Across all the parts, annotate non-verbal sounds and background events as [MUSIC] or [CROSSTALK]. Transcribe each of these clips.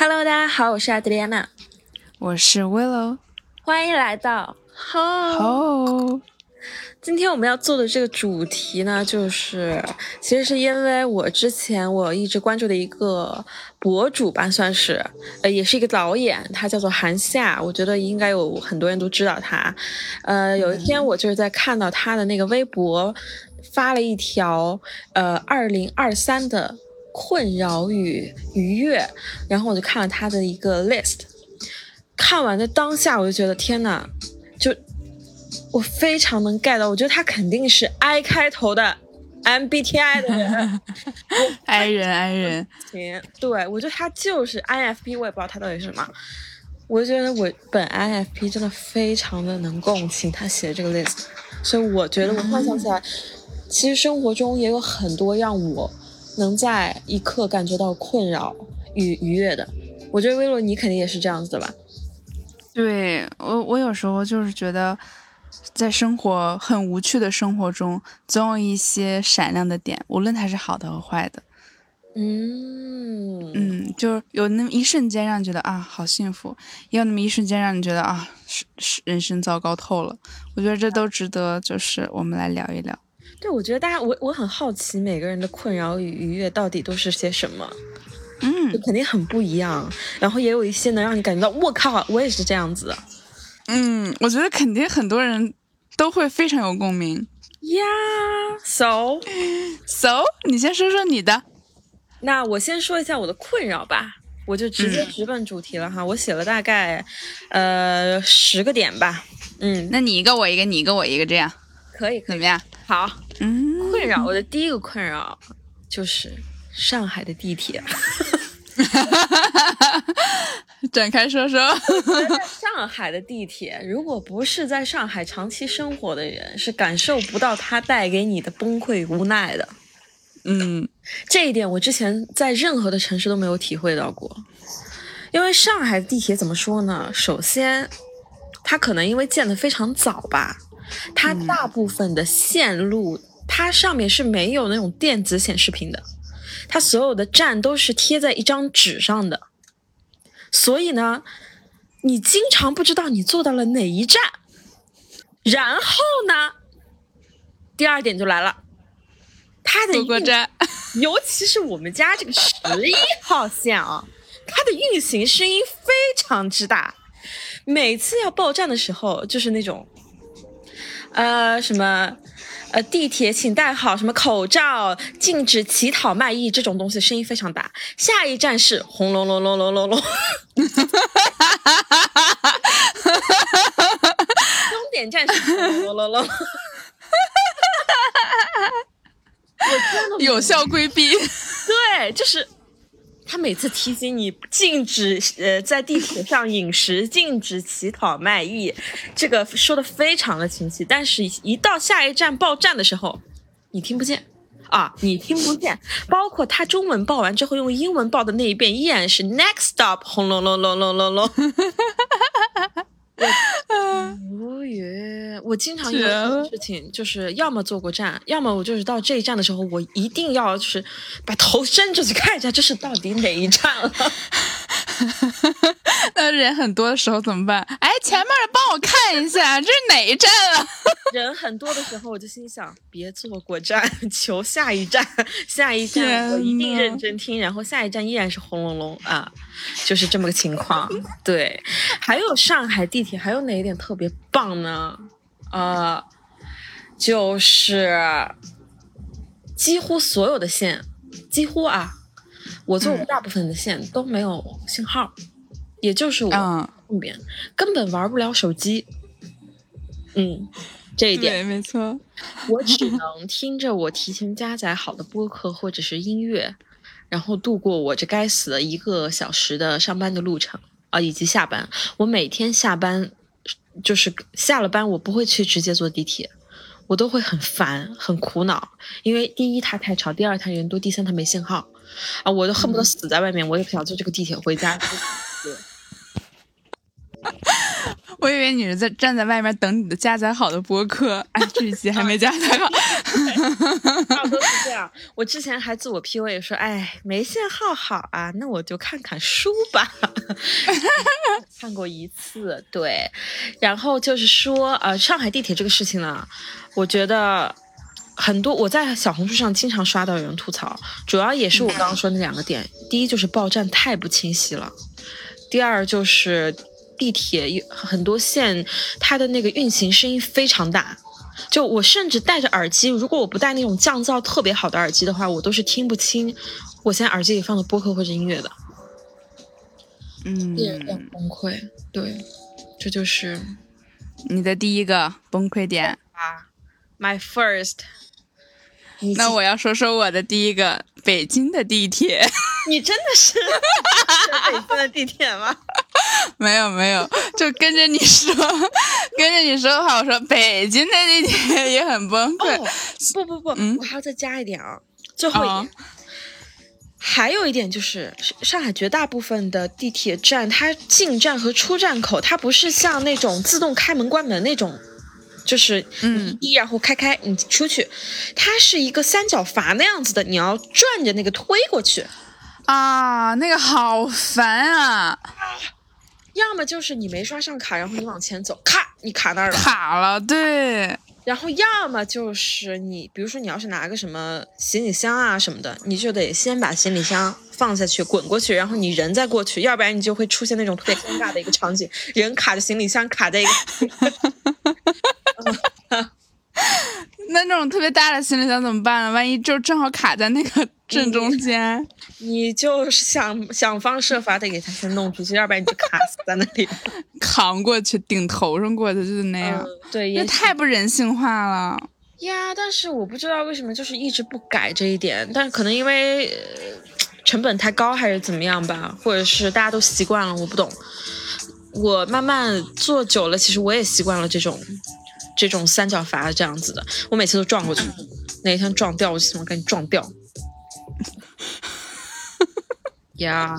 Hello，大家好，我是阿德丽安娜，我是 Willow，欢迎来到 Home。今天我们要做的这个主题呢，就是其实是因为我之前我一直关注的一个博主吧，算是呃，也是一个导演，他叫做韩夏，我觉得应该有很多人都知道他。呃，有一天我就是在看到他的那个微博发了一条呃二零二三的困扰与愉悦，然后我就看了他的一个 list，看完的当下我就觉得天呐，就。我非常能 get 到，我觉得他肯定是 I 开头的 MBTI 的人，I 人 I 人，[LAUGHS] 对，我觉得他就是 INFP，我也不知道他到底是什么。我觉得我本 INFP 真的非常的能共情他写的这个 list，所以我觉得我幻想起来，其实生活中也有很多让我能在一刻感觉到困扰与愉悦的。我觉得薇洛你肯定也是这样子的吧？对我，我有时候就是觉得。在生活很无趣的生活中，总有一些闪亮的点，无论它是好的和坏的。嗯嗯，就有那么一瞬间让你觉得啊，好幸福；也有那么一瞬间让你觉得啊，是是人生糟糕透了。我觉得这都值得，就是我们来聊一聊。对，我觉得大家，我我很好奇，每个人的困扰与愉悦到底都是些什么？嗯，就肯定很不一样。然后也有一些能让你感觉到，我靠，我也是这样子。嗯，我觉得肯定很多人都会非常有共鸣呀。So so，你先说说你的。那我先说一下我的困扰吧，我就直接直奔主题了哈。我写了大概呃十个点吧。嗯，那你一个我一个，你一个我一个，这样可以？怎么样？好。嗯，困扰我的第一个困扰就是上海的地铁。[LAUGHS] 展开说说。上海的地铁，如果不是在上海长期生活的人，是感受不到它带给你的崩溃无奈的。嗯，这一点我之前在任何的城市都没有体会到过。因为上海的地铁怎么说呢？首先，它可能因为建的非常早吧，它大部分的线路，它上面是没有那种电子显示屏的，它所有的站都是贴在一张纸上的。所以呢，你经常不知道你坐到了哪一站，然后呢，第二点就来了，它的 [LAUGHS] 尤其是我们家这个十一号线啊，它的运行声音非常之大，每次要报站的时候，就是那种，呃，什么。呃，地铁请戴好什么口罩，禁止乞讨卖艺这种东西，声音非常大。下一站是轰隆隆隆隆隆隆，[LAUGHS] 终点站是轰隆隆隆，[LAUGHS] 有效规避。对，就是。他每次提醒你禁止呃在地铁上饮食，禁止乞讨卖艺，这个说的非常的清晰。但是，一到下一站报站的时候，你听不见啊，你听不见。包括他中文报完之后用英文报的那一遍，依然是 next stop，轰隆隆隆隆隆隆。[LAUGHS] 无语，我经常有事情，就是要么坐过站，要么我就是到这一站的时候，我一定要就是把头伸出去看一下，这是到底哪一站了。[LAUGHS] 那人很多的时候怎么办？哎，前面的帮我看一下，这是哪一站啊？[LAUGHS] 人很多的时候，我就心想，别坐过站，[LAUGHS] 求下一站，下一站我一定认真听，然后下一站依然是轰隆隆啊，就是这么个情况。对，还有上海地铁，还有哪一点特别棒呢？呃，就是几乎所有的线，几乎啊，我坐过大部分的线都没有信号，也就是我后边根本玩不了手机。嗯。这一点没错，我只能听着我提前加载好的播客或者是音乐，然后度过我这该死的一个小时的上班的路程啊，以及下班。我每天下班就是下了班，我不会去直接坐地铁，我都会很烦很苦恼，因为第一它太吵，第二它人多，第三它没信号啊，我都恨不得死在外面，我也不想坐这个地铁回家。[LAUGHS] 我以为你是在站在外面等你的加载好的播客，哎，这一期还没加载好。[LAUGHS] 差不多是这样。我之前还自我 P U A 说，哎，没信号好啊，那我就看看书吧。[LAUGHS] 看过一次，对。然后就是说，呃，上海地铁这个事情呢，我觉得很多我在小红书上经常刷到有人吐槽，主要也是我刚刚说那两个点。第一就是报站太不清晰了，第二就是地铁有很多线它的那个运行声音非常大。就我甚至戴着耳机，如果我不戴那种降噪特别好的耳机的话，我都是听不清我现在耳机里放的播客或者音乐的。嗯，崩溃。对，这就是你的第一个崩溃点啊，My first。那我要说说我的第一个北京的地铁。[LAUGHS] 你真的 [LAUGHS] 是北京的地铁吗？[LAUGHS] 没有没有，就跟着你说，跟着你说的话，我说北京的地铁也很崩溃。不不不，我还要再加一点啊，最后一点，还有一点就是上海绝大部分的地铁站，它进站和出站口，它不是像那种自动开门关门那种。就是你，一然后开开你出去，它是一个三角阀那样子的，你要转着那个推过去，啊，那个好烦啊！[LAUGHS] 要么就是你没刷上卡，然后你往前走，咔，你卡那儿了，卡了，对。然后要么就是你，比如说你要是拿个什么行李箱啊什么的，你就得先把行李箱放下去，滚过去，然后你人再过去，要不然你就会出现那种特别尴尬的一个场景，人卡着行李箱卡在一个。[LAUGHS] 那那种特别大的行李箱怎么办呢？万一就正好卡在那个正中间，你就想想方设法得给它先弄出去，[LAUGHS] 要不然你就卡死在那里，[LAUGHS] 扛过去顶头上过去就是那样。对，也太不人性化了呀！但是我不知道为什么就是一直不改这一点，但可能因为成本太高还是怎么样吧，或者是大家都习惯了，我不懂。我慢慢做久了，其实我也习惯了这种。这种三角阀这样子的，我每次都撞过去，哪一天撞掉，我就希望赶紧撞掉。呀，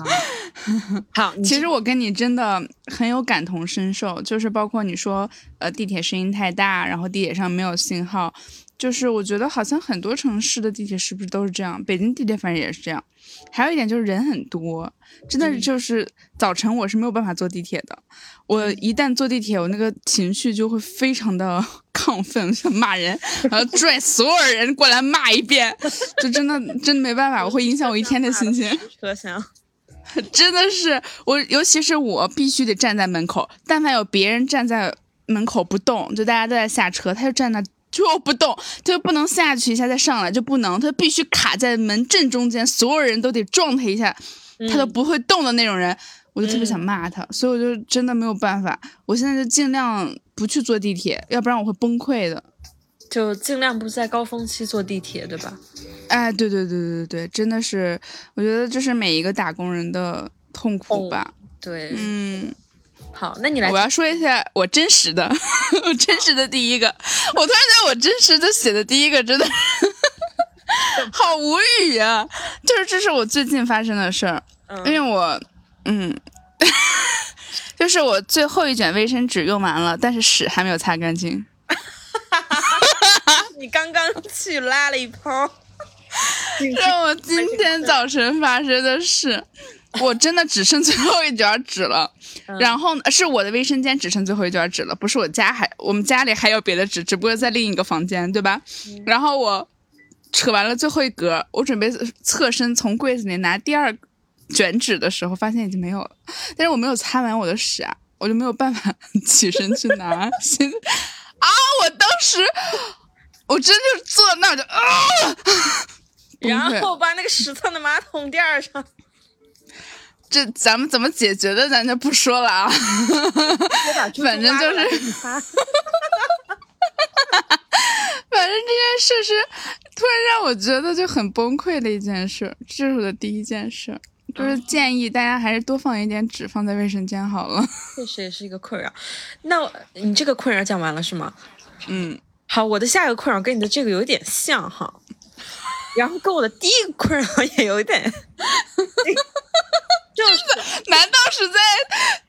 [LAUGHS] 好，其实我跟你真的很有感同身受，就是包括你说，呃，地铁声音太大，然后地铁上没有信号。就是我觉得好像很多城市的地铁是不是都是这样？北京地铁反正也是这样。还有一点就是人很多，真的就是早晨我是没有办法坐地铁的。我一旦坐地铁，我那个情绪就会非常的 [LAUGHS] 亢奋，想骂人，然后拽所有人过来骂一遍，就真的真的没办法，我会影响我一天的心情。[LAUGHS] 车厢，真的是我，尤其是我必须得站在门口，但凡有别人站在门口不动，就大家都在下车，他就站那。就不动，他就不能下去一下再上来，就不能，他必须卡在门正中间，所有人都得撞他一下，他都不会动的那种人，我就特别想骂他，所以我就真的没有办法，我现在就尽量不去坐地铁，要不然我会崩溃的，就尽量不在高峰期坐地铁，对吧？哎，对对对对对对，真的是，我觉得这是每一个打工人的痛苦吧，对，嗯。好，那你来。我要说一下我真实的，我真实的第一个。我突然觉得我真实的写的第一个真的 [LAUGHS] 好无语啊！就是这是我最近发生的事儿，因为我，嗯，[LAUGHS] 就是我最后一卷卫生纸用完了，但是屎还没有擦干净。[LAUGHS] 你刚刚去拉了一泡，是我今天早晨发生的事。我真的只剩最后一卷纸了，然后是我的卫生间只剩最后一卷纸了，不是我家还我们家里还有别的纸，只不过在另一个房间，对吧？然后我扯完了最后一格，我准备侧身从柜子里拿第二卷纸的时候，发现已经没有了，但是我没有擦完我的屎啊，我就没有办法 [LAUGHS] 起身去拿。啊！我当时我真就坐那就啊，[LAUGHS] 然后把那个屎蹭在马桶垫上。这咱们怎么解决的，咱就不说了啊。[LAUGHS] 反正就是，[LAUGHS] 反正这件事是突然让我觉得就很崩溃的一件事。这是我的第一件事，就是建议大家还是多放一点纸放在卫生间好了。[LAUGHS] 确实也是一个困扰。那你这个困扰讲完了是吗？嗯，好，我的下一个困扰跟你的这个有点像哈，然后跟我的第一个困扰也有点。就是，难道是在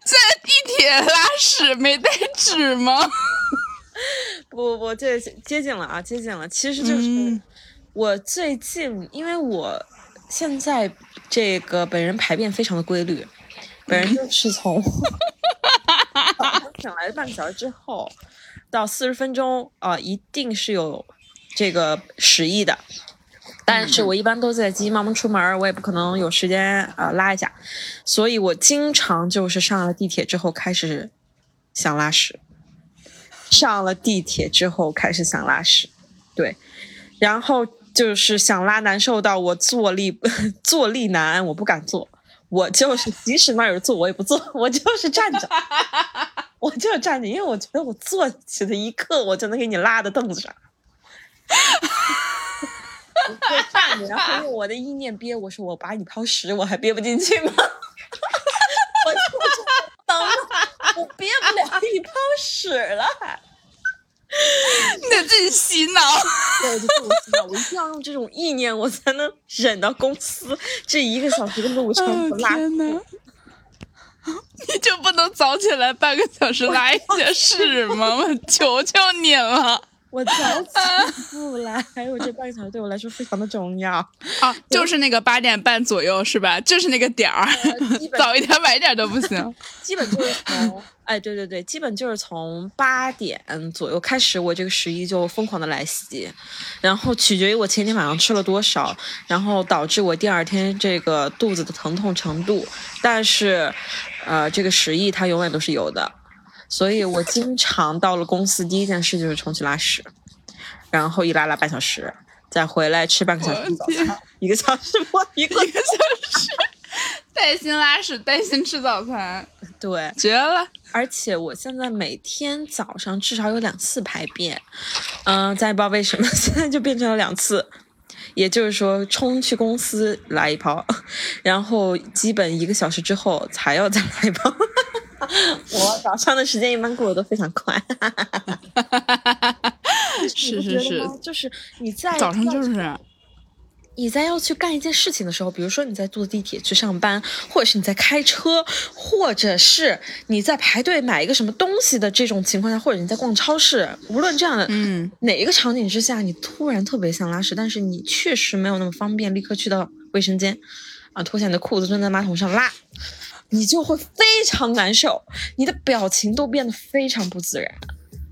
在地铁拉屎没带纸吗？不 [LAUGHS] 不不，这接近了啊，接近了。其实就是我最近，因为我现在这个本人排便非常的规律，本人就是从 [LAUGHS] 醒来半个小时之后到四十分钟啊，一定是有这个屎意的。但是我一般都在急急忙忙出门，我也不可能有时间啊拉一下，所以我经常就是上了地铁之后开始想拉屎。上了地铁之后开始想拉屎，对，然后就是想拉难受到我坐立 [LAUGHS] 坐立难安，我不敢坐，我就是 [LAUGHS] 即使那儿有坐我也不坐，我就是站着，[LAUGHS] 我就是站着，因为我觉得我坐起的一刻我就能给你拉到凳子上，我站着，然后用我的意念憋，我说我把你抛屎我还憋不进去吗？[LAUGHS] 我就等。我憋不了你抛屎了，还你得自己洗脑。对，我就自我洗脑，我一定要用这种意念，我才能忍到公司这一个小时的路程不 [LAUGHS] 拉。天呐，[LAUGHS] 你就不能早起来半个小时拉一下屎吗？我求求你了。我早起不来，我这半个小时对我来说非常的重要啊！就是那个八点半左右是吧？就是那个点儿，早一点晚一点都不行。[LAUGHS] 基本就是从，哎，对对对，基本就是从八点左右开始，我这个十一就疯狂的来袭，然后取决于我前天晚上吃了多少，然后导致我第二天这个肚子的疼痛程度。但是，呃，这个十一它永远都是有的。所以我经常到了公司，第一件事就是冲去拉屎，然后一拉拉半小时，再回来吃半个小时早餐，一个小时摸一个小时，带薪拉屎，带薪吃早餐，对，绝了！而且我现在每天早上至少有两次排便，嗯，咱也不知道为什么 [LAUGHS] 现在就变成了两次，也就是说冲去公司来一泡，然后基本一个小时之后才要再来一泡。[LAUGHS] 我早上的时间一般过得都非常快，[LAUGHS] 是是是，就是你在早上就是你在要去干一件事情的时候，比如说你在坐地铁去上班，或者是你在开车，或者是你在排队买一个什么东西的这种情况下，或者你在逛超市，无论这样的嗯哪一个场景之下，你突然特别想拉屎，但是你确实没有那么方便立刻去到卫生间啊，脱下你的裤子蹲在马桶上拉。你就会非常难受，你的表情都变得非常不自然。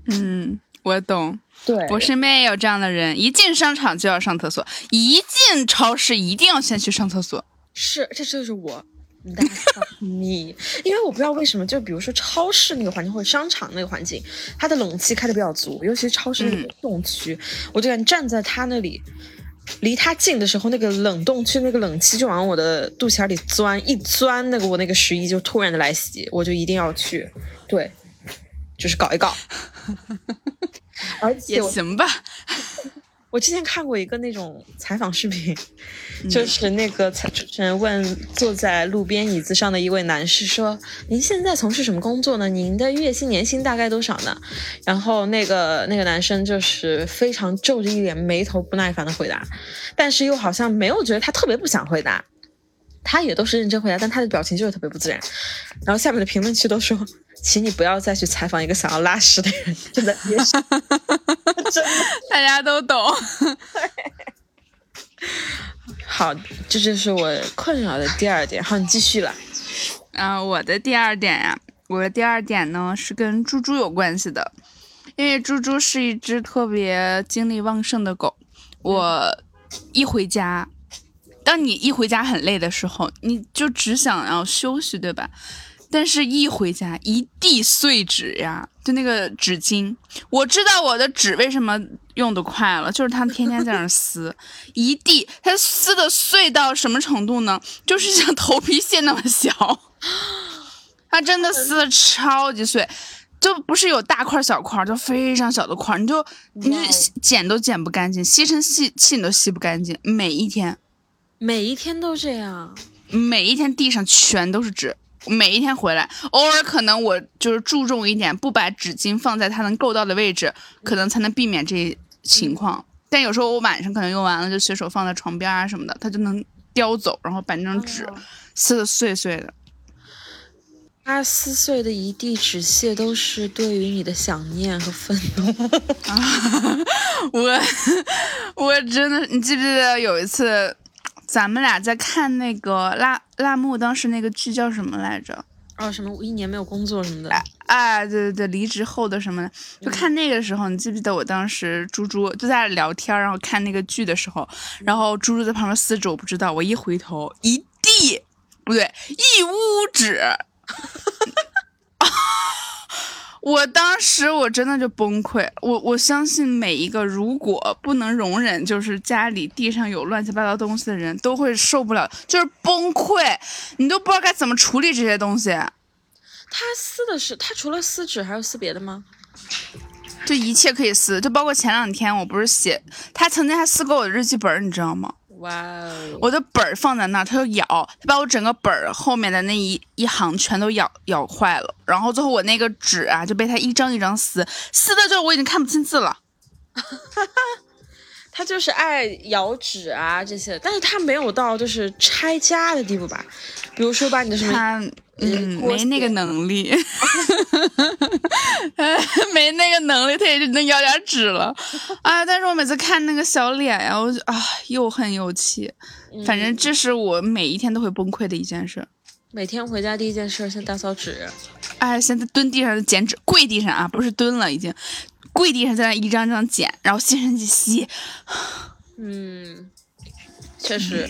嗯，我懂。对我身边也有这样的人，一进商场就要上厕所，一进超市一定要先去上厕所。是，这就是我。你，[LAUGHS] 因为我不知道为什么，就比如说超市那个环境或者商场那个环境，它的冷气开的比较足，尤其是超市那个冻区，我就敢站在它那里。离它近的时候，那个冷冻区那个冷气就往我的肚脐眼里钻，一钻，那个我那个十一就突然的来袭，我就一定要去，对，就是搞一搞。[LAUGHS] 而且也行吧。我之前看过一个那种采访视频，[LAUGHS] 就是那个主持人问坐在路边椅子上的一位男士说：“您现在从事什么工作呢？您的月薪年薪大概多少呢？”然后那个那个男生就是非常皱着一脸眉头不耐烦的回答，但是又好像没有觉得他特别不想回答。他也都是认真回答，但他的表情就是特别不自然。然后下面的评论区都说：“请你不要再去采访一个想要拉屎的人。”真的也是，真的，大家都懂。好，这就是我困扰的第二点。好，你继续了。啊，我的第二点呀，我的第二点呢是跟猪猪有关系的，因为猪猪是一只特别精力旺盛的狗。我一回家。当你一回家很累的时候，你就只想要休息，对吧？但是，一回家一地碎纸呀，就那个纸巾。我知道我的纸为什么用的快了，就是他天天在那撕，[LAUGHS] 一地，他撕的碎到什么程度呢？就是像头皮屑那么小，[LAUGHS] 他真的撕的超级碎，就不是有大块小块，就非常小的块，你就你就剪都剪不干净，吸尘器器你都吸不干净，每一天。每一天都这样，每一天地上全都是纸。每一天回来，偶尔可能我就是注重一点，不把纸巾放在它能够到的位置，可能才能避免这情况。但有时候我晚上可能用完了，就随手放在床边啊什么的，它就能叼走，然后把那张纸撕的碎碎的。它撕碎的一地纸屑都是对于你的想念和愤怒。[LAUGHS] 我我真的，你记不记得有一次，咱们俩在看那个辣辣目，当时那个剧叫什么来着？哦，什么一年没有工作什么的？哎，对对对，离职后的什么的，就看那个时候，你记不记得我当时猪猪就在聊天，然后看那个剧的时候，然后猪猪在旁边撕纸，我不知道，我一回头，一地不对，一屋纸。我当时我真的就崩溃，我我相信每一个如果不能容忍就是家里地上有乱七八糟东西的人都会受不了，就是崩溃，你都不知道该怎么处理这些东西。他撕的是他除了撕纸还有撕别的吗？就一切可以撕，就包括前两天我不是写，他曾经还撕过我的日记本，你知道吗？哇哦！我的本儿放在那儿，他就咬，它把我整个本儿后面的那一一行全都咬咬坏了。然后最后我那个纸啊，就被它一张一张撕，撕的就我已经看不清字了。[LAUGHS] 他就是爱咬纸啊这些，但是他没有到就是拆家的地步吧？比如说把你的什么，他嗯没那个能力，[LAUGHS] 没那个能力，他也就能咬点纸了。啊！但是我每次看那个小脸呀，我就啊又恨又气。反正这是我每一天都会崩溃的一件事。每天回家第一件事先打扫纸。哎，现在蹲地上捡纸，跪地上啊，不是蹲了已经，跪地上在那一张张捡，然后吸尘器吸。嗯，确实。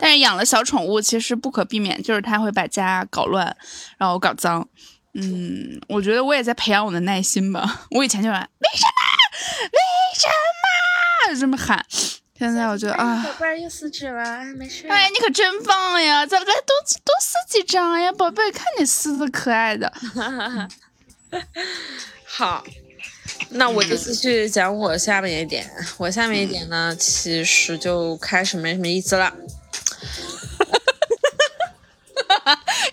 但是养了小宠物，其实不可避免，就是它会把家搞乱，然后搞脏。嗯，我觉得我也在培养我的耐心吧。我以前就为什么？为什么？这么喊。现在我觉得啊，宝贝儿又撕纸了，没事。哎，你可真棒呀！再来多多撕几张呀，宝贝，看你撕的可爱的。[LAUGHS] 好，[LAUGHS] 那我就继续讲我下面一点。我下面一点呢，其实就开始没什么意思了。[LAUGHS]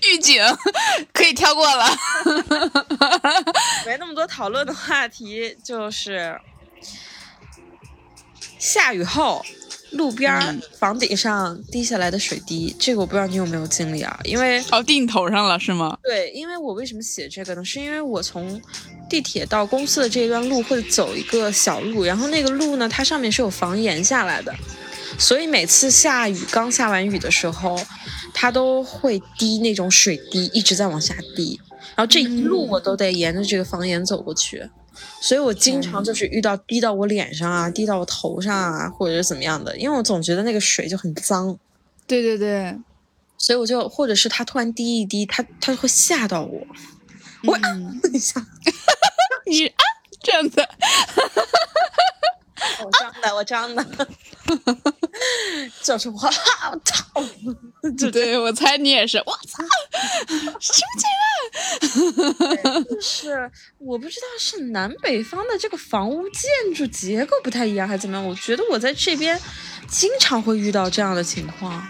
预警，可以跳过了。[LAUGHS] 没那么多讨论的话题，就是。下雨后，路边房顶上滴下来的水滴，这个我不知道你有没有经历啊？因为哦，滴你头上了是吗？对，因为我为什么写这个呢？是因为我从地铁到公司的这一段路会走一个小路，然后那个路呢，它上面是有房檐下来的，所以每次下雨刚下完雨的时候，它都会滴那种水滴，一直在往下滴，然后这一路我都得沿着这个房檐走过去。所以我经常就是遇到滴到我脸上啊，滴到我头上啊，或者是怎么样的，因为我总觉得那个水就很脏。对对对，所以我就或者是它突然滴一滴，它它会吓到我。我 [LAUGHS] 一下，[LAUGHS] 你啊这样子，我装的，我装的。就是我 [LAUGHS] 好痛，对我猜你也是，我操，[LAUGHS] 什么情况？[LAUGHS] 就是我不知道是南北方的这个房屋建筑结构不太一样，还是怎么样？我觉得我在这边经常会遇到这样的情况。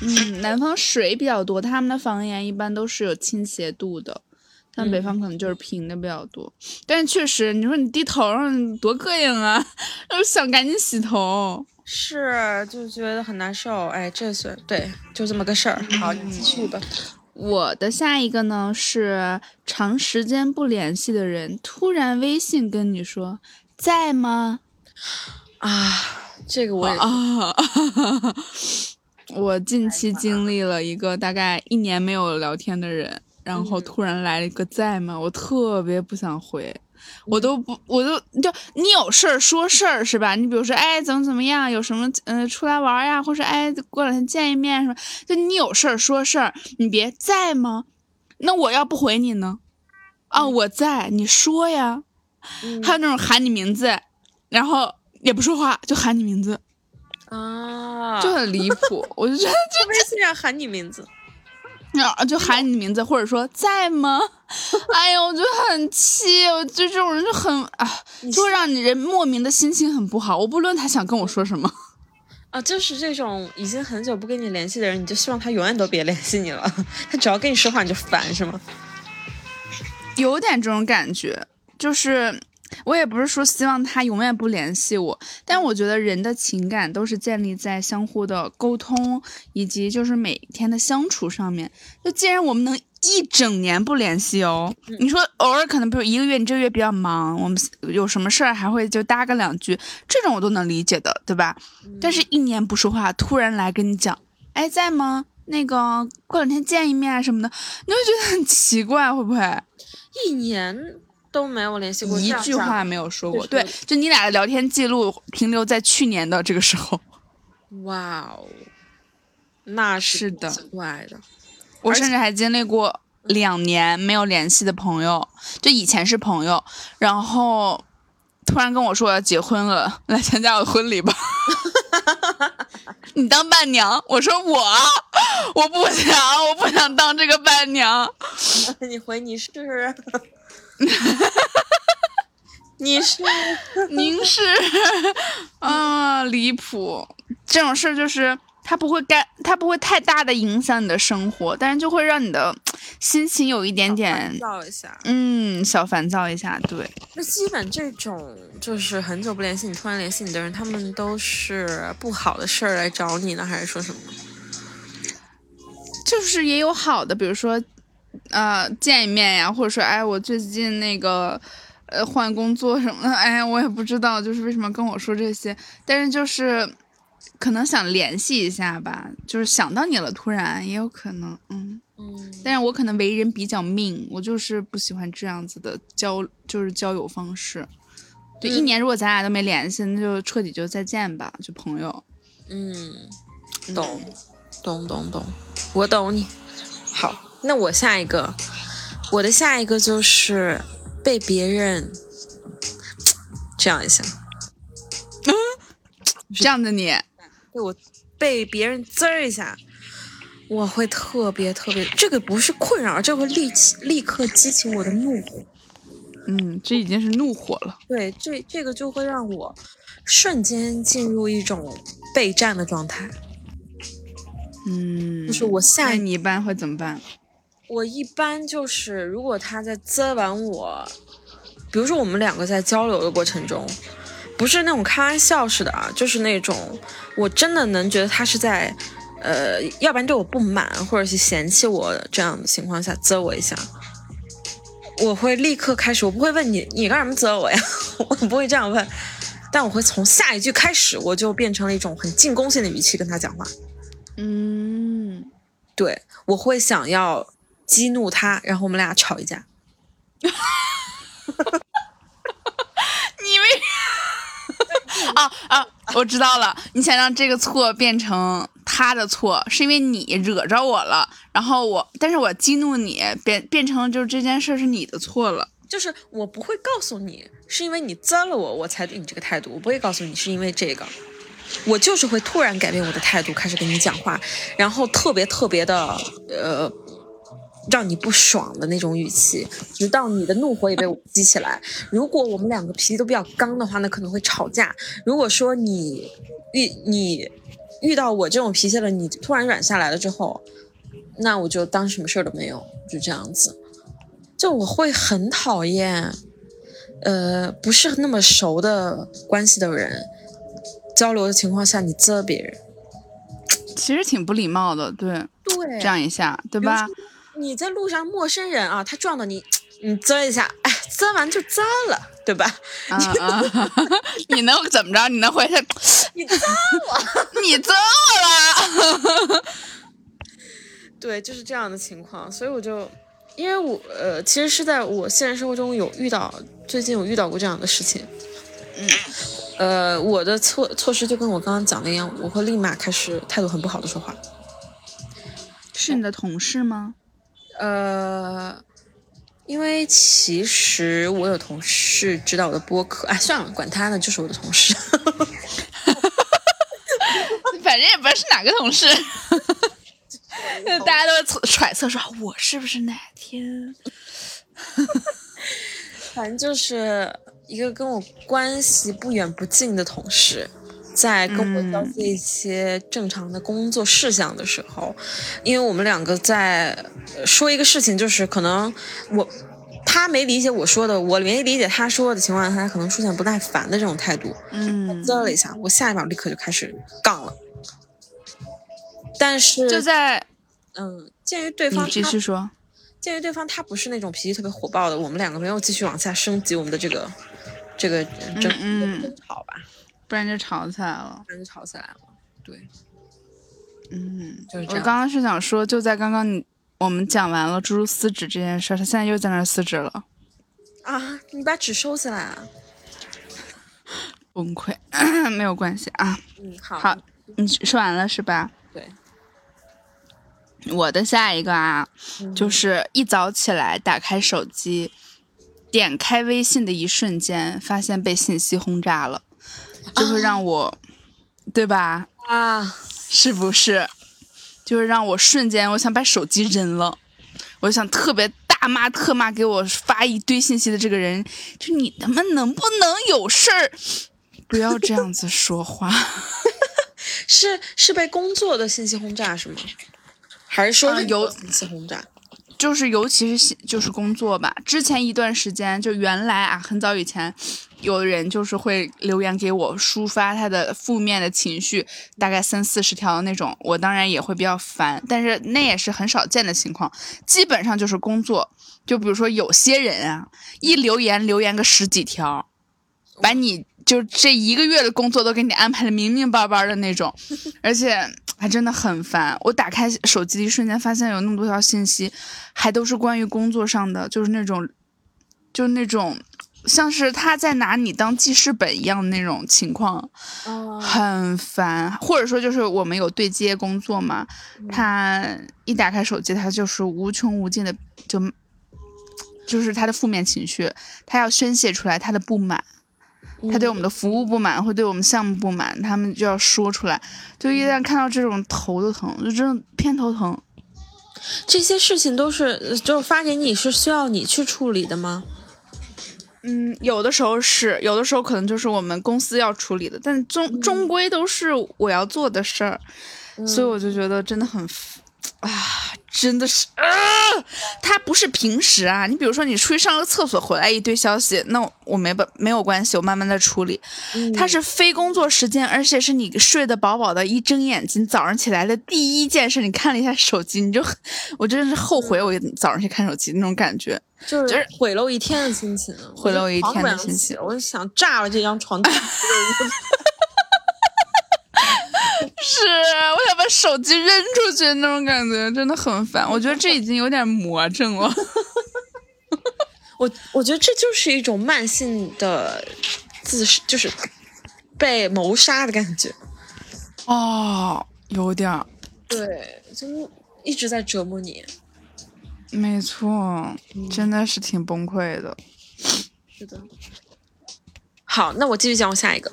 嗯，南方水比较多，他们的房檐一般都是有倾斜度的，但北方可能就是平的比较多。但是确实，你说你低头上多膈应啊，我想赶紧洗头。是，就觉得很难受。哎，这是对，就这么个事儿。好，你继续吧。我的下一个呢是长时间不联系的人突然微信跟你说在吗？啊，这个我也啊，[LAUGHS] 我近期经历了一个大概一年没有聊天的人，然后突然来了一个在吗？我特别不想回。我都不，我都就你有事儿说事儿是吧？你比如说，哎，怎么怎么样？有什么嗯，出来玩呀？或者哎，过两天见一面什么？就你有事儿说事儿，你别在吗？那我要不回你呢？啊，我在，你说呀。还有那种喊你名字，然后也不说话，就喊你名字，啊，就很离谱。我就觉得就微信上喊你名字。啊，就喊你的名字，或者说在吗？哎呦，我就很气，我就这种人就很啊，就会让你人莫名的心情很不好。我不论他想跟我说什么，[LAUGHS] 啊，就是这种已经很久不跟你联系的人，你就希望他永远都别联系你了。[LAUGHS] 他只要跟你说话你就烦，是吗？有点这种感觉，就是。我也不是说希望他永远不联系我，但我觉得人的情感都是建立在相互的沟通以及就是每天的相处上面。就既然我们能一整年不联系哦。你说偶尔可能比如一个月，你这个月比较忙，我们有什么事儿还会就搭个两句，这种我都能理解的，对吧？但是一年不说话，突然来跟你讲，哎，在吗？那个过两天见一面啊什么的，你会觉得很奇怪，会不会？一年都没有联系过，一句话没有说过。对，就你俩的聊天记录停留在去年的这个时候。哇哦，那是的，怪的。我甚至还经历过两年没有联系的朋友，就以前是朋友，然后突然跟我说我要结婚了，来参加我的婚礼吧。[LAUGHS] 你当伴娘？我说我我不想，我不想当这个伴娘。[LAUGHS] 你回你是？[LAUGHS] 你是？[LAUGHS] 您是？啊，离谱！这种事就是。它不会干，它不会太大的影响你的生活，但是就会让你的心情有一点点烦躁一下，嗯，小烦躁一下，对。那基本这种就是很久不联系你，突然联系你的人，他们都是不好的事儿来找你呢，还是说什么？就是也有好的，比如说，呃，见一面呀，或者说，哎，我最近那个，呃，换工作什么的，[LAUGHS] 哎，我也不知道，就是为什么跟我说这些，但是就是。可能想联系一下吧，就是想到你了，突然也有可能，嗯嗯。但是我可能为人比较命，我就是不喜欢这样子的交，就是交友方式。对，一年如果咱俩都没联系，那就彻底就再见吧，就朋友。嗯，懂，懂懂懂，我懂你。好，那我下一个，我的下一个就是被别人这样一下，嗯，这样的你。被我被别人滋儿一下，我会特别特别，这个不是困扰，这会立起立刻激起我的怒火。嗯，这已经是怒火了。对，这这个就会让我瞬间进入一种备战的状态。嗯，就是我下你一般会怎么办？我一般就是，如果他在滋完我，比如说我们两个在交流的过程中。不是那种开玩笑似的啊，就是那种我真的能觉得他是在，呃，要不然对我不满，或者是嫌弃我这样的情况下责我一下，我会立刻开始，我不会问你你干什么责我呀，[LAUGHS] 我不会这样问，但我会从下一句开始，我就变成了一种很进攻性的语气跟他讲话。嗯，对，我会想要激怒他，然后我们俩吵一架。你为。[LAUGHS] 啊啊！我知道了，你想让这个错变成他的错，是因为你惹着我了，然后我，但是我激怒你，变变成就是这件事是你的错了，就是我不会告诉你，是因为你脏了我，我才对你这个态度，我不会告诉你是因为这个，我就是会突然改变我的态度，开始跟你讲话，然后特别特别的呃。让你不爽的那种语气，直到你的怒火也被我激起来。如果我们两个脾气都比较刚的话，那可能会吵架。如果说你遇你遇到我这种脾气了，你突然软下来了之后，那我就当什么事儿都没有，就这样子。就我会很讨厌，呃，不是那么熟的关系的人交流的情况下，你责别人，其实挺不礼貌的。对，对，这样一下，对吧？你在路上，陌生人啊，他撞到你，你啧一下，哎，啧完就啧了，对吧？啊啊！[LAUGHS] 你能怎么着？你能回去？[LAUGHS] 你啧我，[LAUGHS] 你啧我了。对，就是这样的情况，所以我就，因为我呃，其实是在我现实生活中有遇到，最近有遇到过这样的事情。嗯。呃，我的措措施就跟我刚刚讲的一样，我会立马开始态度很不好的说话。是你的同事吗？呃，因为其实我有同事知道我的播客，哎，算了，管他呢，就是我的同事。[LAUGHS] 反正也不知道是哪个同事，大家都揣测说我是不是哪天。反正就是一个跟我关系不远不近的同事。在跟我交接一些正常的工作事项的时候，因为我们两个在说一个事情，就是可能我他没理解我说的，我没理解他说的情况下，他可能出现不耐烦的这种态度，嗯，啧了一下，我下一秒立刻就开始杠了。但是就在嗯，鉴于对方继续说，鉴于对方他不是那种脾气特别火爆的，我们两个没有继续往下升级我们的这个这个争争吵吧，不然就吵起来了，不然就吵起来了。对，嗯，就是这样。我刚刚是想说，就在刚刚你我们讲完了猪猪撕纸这件事，他现在又在那撕纸了。啊，你把纸收起来啊！崩溃，[COUGHS] 没有关系啊。嗯，好，好，你说完了是吧？对。我的下一个啊，就是一早起来打开手机，点开微信的一瞬间，发现被信息轰炸了，就会让我，对吧？啊，是不是？就会让我瞬间，我想把手机扔了，我想特别。大骂特骂给我发一堆信息的这个人，就你他妈能不能有事儿？不要这样子说话。[LAUGHS] 是是被工作的信息轰炸是吗？还是说有信息轰炸？就是尤其是就是工作吧。之前一段时间，就原来啊，很早以前。有人就是会留言给我抒发他的负面的情绪，大概三四十条那种，我当然也会比较烦，但是那也是很少见的情况，基本上就是工作，就比如说有些人啊，一留言留言个十几条，把你就这一个月的工作都给你安排的明明白白的那种，而且还真的很烦。我打开手机的一瞬间，发现有那么多条信息，还都是关于工作上的，就是那种，就是那种。像是他在拿你当记事本一样的那种情况，很烦。或者说就是我们有对接工作嘛，他一打开手机，他就是无穷无尽的，就就是他的负面情绪，他要宣泄出来他的不满，他对我们的服务不满，会对我们项目不满，他们就要说出来。就一旦看到这种头都疼，就真的偏头疼。这些事情都是就是发给你是需要你去处理的吗？嗯，有的时候是，有的时候可能就是我们公司要处理的，但终终归都是我要做的事儿，所以我就觉得真的很。啊，真的是啊！他不是平时啊，你比如说你出去上个厕所回来一堆消息，那我没办没有关系，我慢慢的处理。他是非工作时间，而且是你睡得饱饱的，一睁眼睛早上起来的第一件事，你看了一下手机，你就我真的是后悔我早上去看手机那种感觉，就是毁了我一天的心情，毁了我一天的心情，我就想炸了这张床。[LAUGHS] 是，我想把手机扔出去那种感觉，真的很烦。我觉得这已经有点魔怔了。[LAUGHS] 我我觉得这就是一种慢性的自，就是被谋杀的感觉。哦，有点。对，就一直在折磨你。没错，真的是挺崩溃的。是的。好，那我继续讲我下一个。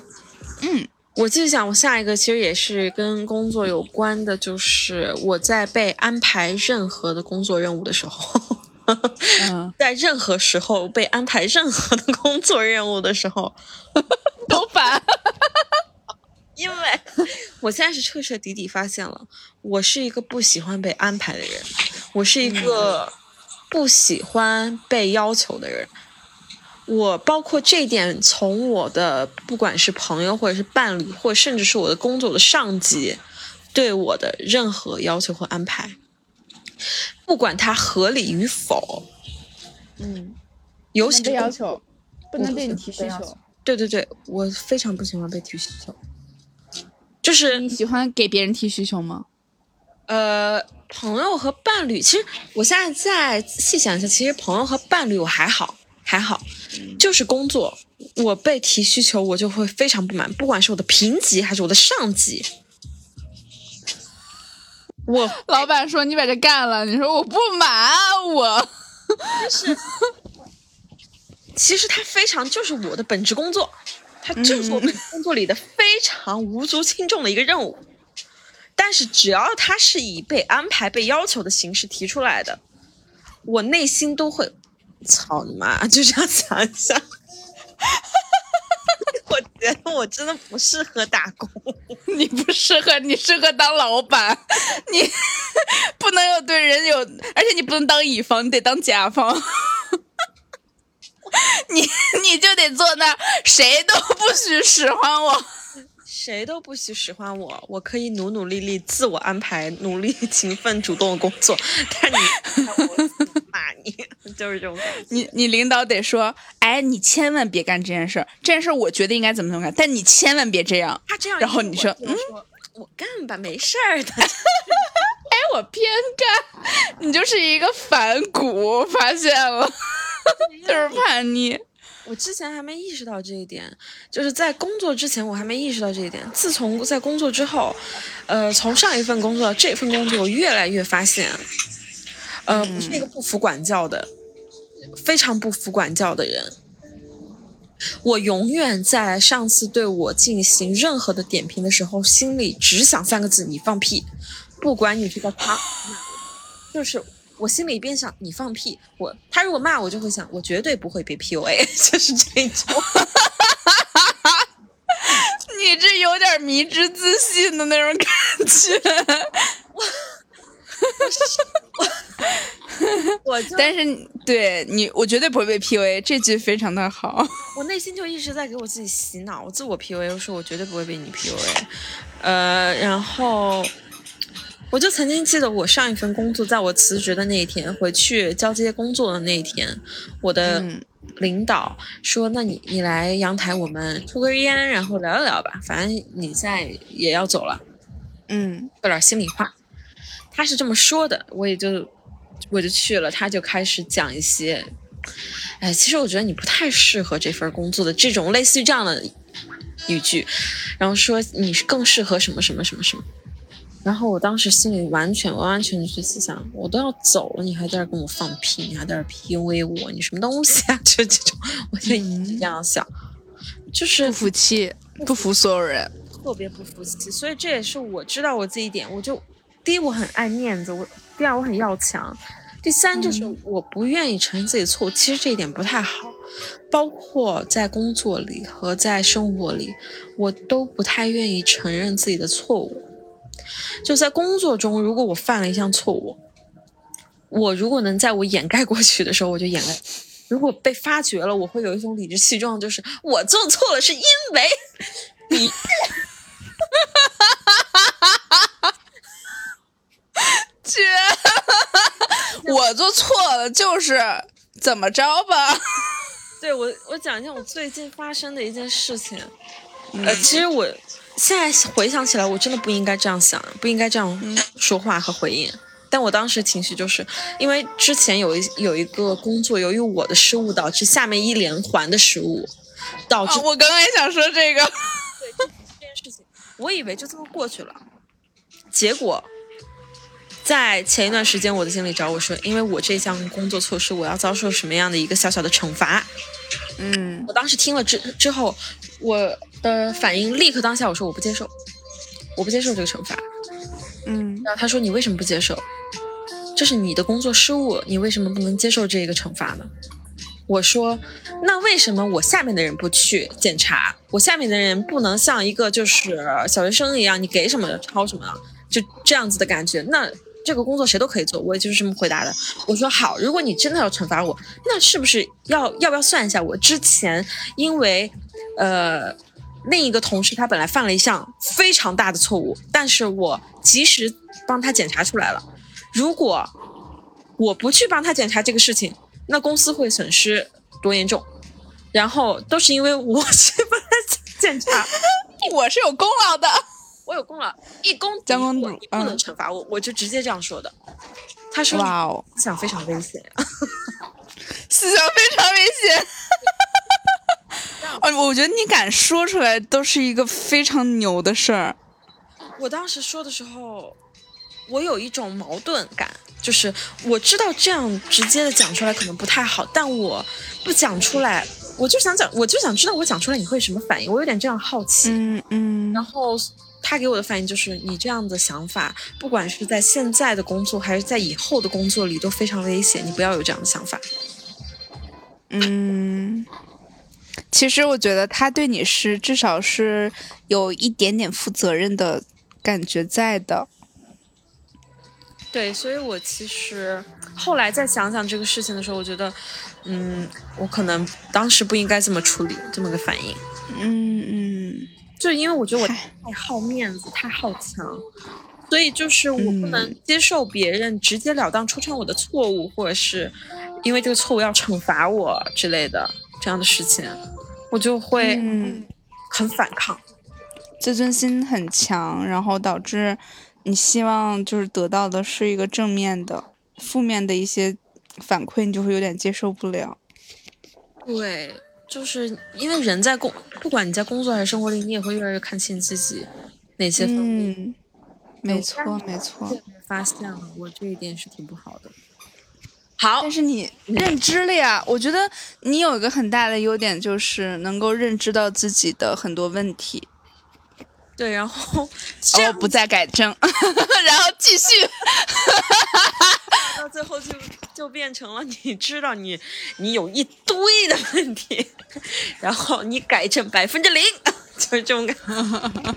嗯。我继续讲，我下一个其实也是跟工作有关的，就是我在被安排任何的工作任务的时候，[LAUGHS] 在任何时候被安排任何的工作任务的时候，[LAUGHS] 都烦，因为我现在是彻彻底底发现了，我是一个不喜欢被安排的人，我是一个不喜欢被要求的人。我包括这点，从我的不管是朋友或者是伴侣，或甚至是我的工作的上级，对我的任何要求和安排，不管它合理与否，嗯，尤其被要求，不能被你提需求。对对对，我非常不喜欢被提需求。就是你喜欢给别人提需求吗？呃，朋友和伴侣，其实我现在再细想一下，其实朋友和伴侣我还好。还好，就是工作，我被提需求，我就会非常不满，不管是我的评级还是我的上级。我老板说你把这干了，你说我不满，我是，其实他非常就是我的本职工作，他就是我们工作里的非常无足轻重的一个任务。但是只要他是以被安排、被要求的形式提出来的，我内心都会。操你妈！[LAUGHS] 就这样想一下，[LAUGHS] 我觉得我真的不适合打工。[LAUGHS] 你不适合，你适合当老板。你不能有对人有，而且你不能当乙方，你得当甲方。你你就得坐那，谁都不许使唤我，谁都不许使唤我。我可以努努力力自我安排，努力勤奋主动工作。但你，妈 [LAUGHS] 就是这种感觉。你你领导得说，哎，你千万别干这件事儿，这件事儿我觉得应该怎么怎么干，但你千万别这样。他这样，然后你说，嗯，我干吧，没事儿的。[LAUGHS] 哎，我偏干，你就是一个反骨，发现了，就是叛逆。我之前还没意识到这一点，就是在工作之前我还没意识到这一点。自从在工作之后，呃，从上一份工作到这份工作，我越来越发现，呃，不是一个不服管教的，非常不服管教的人。我永远在上司对我进行任何的点评的时候，心里只想三个字：你放屁！不管你是在他，就是。我心里边想，你放屁！我他如果骂我，就会想，我绝对不会被 PUA，[LAUGHS] 就是这种。你这有点迷之自信的那种感觉。[LAUGHS] 我，我，但是对你，我绝对不会被 PUA，这句非常的好。我内心就一直在给我自己洗脑，我自我 PUA，我说我绝对不会被你 PUA。呃，然后。我就曾经记得，我上一份工作，在我辞职的那一天，回去交接工作的那一天，我的领导说：“那你你来阳台，我们抽根烟，然后聊一聊吧。反正你现在也要走了，嗯，说点心里话。”他是这么说的，我也就我就去了。他就开始讲一些，哎，其实我觉得你不太适合这份工作的这种类似于这样的语句，然后说你是更适合什么什么什么什么。然后我当时心里完全完完全全是想，我都要走了，你还在这跟我放屁，你还在这 PUA 我，你什么东西啊？[LAUGHS] 就这种，我就这样想，就是不服气，不服所有人，特别不服气。所以这也是我知道我自己点，我就第一我很爱面子，我第二我很要强，第三就是我不愿意承认自己的错误。其实这一点不太好，包括在工作里和在生活里，我都不太愿意承认自己的错误。就在工作中，如果我犯了一项错误，我如果能在我掩盖过去的时候，我就掩盖；如果被发觉了，我会有一种理直气壮，就是我做错了，是因为 [LAUGHS] 你，[LAUGHS] 绝，[LAUGHS] 我做错了，就是怎么着吧？[LAUGHS] 对我，我讲一下我最近发生的一件事情。呃，其实我。现在回想起来，我真的不应该这样想，不应该这样说话和回应。但我当时情绪就是因为之前有一有一个工作，由于我的失误导致下面一连环的失误，导致我刚刚也想说这个。对这件事情，我以为就这么过去了，结果在前一段时间，我的经理找我说，因为我这项工作措施，我要遭受什么样的一个小小的惩罚。嗯，我当时听了之之后，我。的反应立刻当下，我说我不接受，我不接受这个惩罚。嗯，然后他说你为什么不接受？这是你的工作失误，你为什么不能接受这个惩罚呢？我说那为什么我下面的人不去检查？我下面的人不能像一个就是小学生一样，你给什么抄什么，就这样子的感觉？那这个工作谁都可以做，我也就是这么回答的。我说好，如果你真的要惩罚我，那是不是要要不要算一下我之前因为呃。另一个同事他本来犯了一项非常大的错误，但是我及时帮他检查出来了。如果我不去帮他检查这个事情，那公司会损失多严重？然后都是因为我 [LAUGHS] 去帮他检查，[LAUGHS] 我是有功劳的，我有功劳，一功将功主，不能惩罚我，我就直接这样说的。他说：“哇哦，思想非常危险，[LAUGHS] 思想非常危险。[LAUGHS] ”哦，我觉得你敢说出来都是一个非常牛的事儿。我当时说的时候，我有一种矛盾感，就是我知道这样直接的讲出来可能不太好，但我不讲出来，我就想讲，我就想知道我讲出来你会什么反应，我有点这样好奇。嗯嗯。然后他给我的反应就是，你这样的想法，不管是在现在的工作还是在以后的工作里都非常危险，你不要有这样的想法。嗯。其实我觉得他对你是至少是有一点点负责任的感觉在的。对，所以我其实后来再想想这个事情的时候，我觉得，嗯，我可能当时不应该这么处理，这么个反应。嗯嗯，就因为我觉得我太好面子，太好强，所以就是我不能接受别人直截了当戳穿我的错误，或者是。因为这个错误要惩罚我之类的这样的事情，我就会很反抗，自尊心很强，然后导致你希望就是得到的是一个正面的，负面的一些反馈你就会有点接受不了。对，就是因为人在工，不管你在工作还是生活里，你也会越来越看清自己哪些方面。没错，没错。发现了，我这一点是挺不好的。好，但是你认知了呀。我觉得你有一个很大的优点，就是能够认知到自己的很多问题。对，然后 [LAUGHS] 哦，不再改正，[LAUGHS] 然后继续，[LAUGHS] 到最后就就变成了你知道你你有一堆的问题，[LAUGHS] 然后你改成百分之零，[LAUGHS] 就是这种感觉。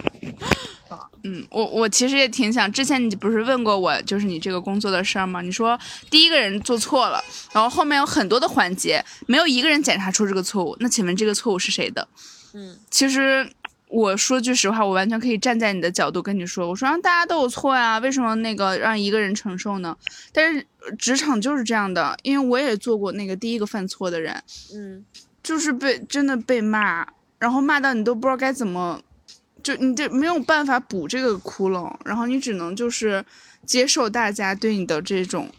[LAUGHS] 嗯，我我其实也挺想，之前你不是问过我，就是你这个工作的事儿吗？你说第一个人做错了，然后后面有很多的环节，没有一个人检查出这个错误，那请问这个错误是谁的？嗯，其实我说句实话，我完全可以站在你的角度跟你说，我说让大家都有错呀，为什么那个让一个人承受呢？但是职场就是这样的，因为我也做过那个第一个犯错的人，嗯，就是被真的被骂，然后骂到你都不知道该怎么。就你这没有办法补这个窟窿，然后你只能就是接受大家对你的这种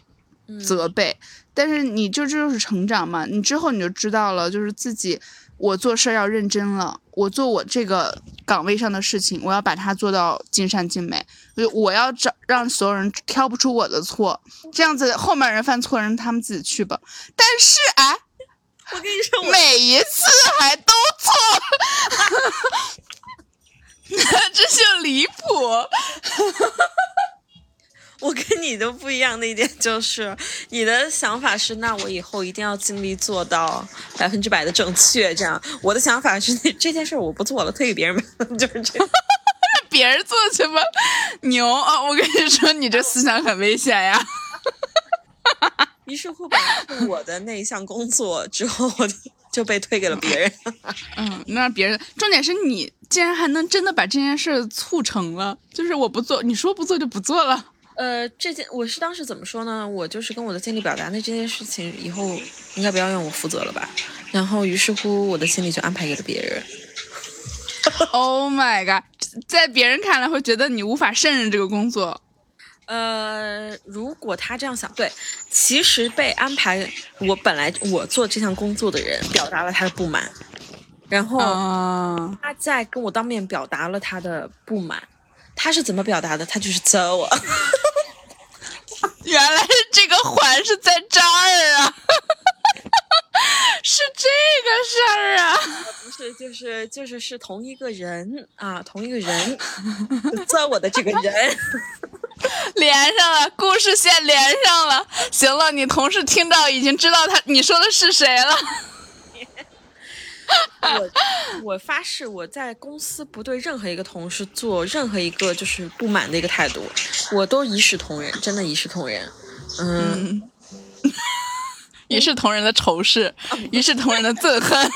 责备，但是你就这就是成长嘛，你之后你就知道了，就是自己我做事要认真了，我做我这个岗位上的事情，我要把它做到尽善尽美，就我要找让所有人挑不出我的错，这样子后面人犯错让他们自己去吧。但是哎，我跟你说，每一次还都错。[LAUGHS] 这就离谱！[LAUGHS] 我跟你都不一样的一点就是，你的想法是，那我以后一定要尽力做到百分之百的正确。这样，我的想法是，这件事我不做了，推给别人吧，[LAUGHS] 就是这样，[LAUGHS] 别人做去吧。牛啊！我跟你说，你这思想很危险呀。于是乎，把我的那一项工作之后，就被推给了别人。[LAUGHS] 嗯，那别人，重点是你。竟然还能真的把这件事促成了，就是我不做，你说不做就不做了。呃，这件我是当时怎么说呢？我就是跟我的经理表达，那这件事情以后应该不要让我负责了吧。然后于是乎，我的经理就安排给了别人。Oh my god，在别人看来会觉得你无法胜任这个工作。呃，如果他这样想，对，其实被安排，我本来我做这项工作的人表达了他的不满。然后他在跟我当面表达了他的不满，他是怎么表达的？他就是责我。[LAUGHS] 原来是这个环是在这儿啊，[LAUGHS] 是这个事儿啊？不是，就是就是是同一个人啊，同一个人 [LAUGHS] 钻我的这个人 [LAUGHS] 连上了，故事线连上了。行了，你同事听到已经知道他你说的是谁了。我我发誓，我在公司不对任何一个同事做任何一个就是不满的一个态度，我都一视同仁，真的一视同仁。嗯，[LAUGHS] 一视同仁的仇视，一视同仁的憎恨。[LAUGHS]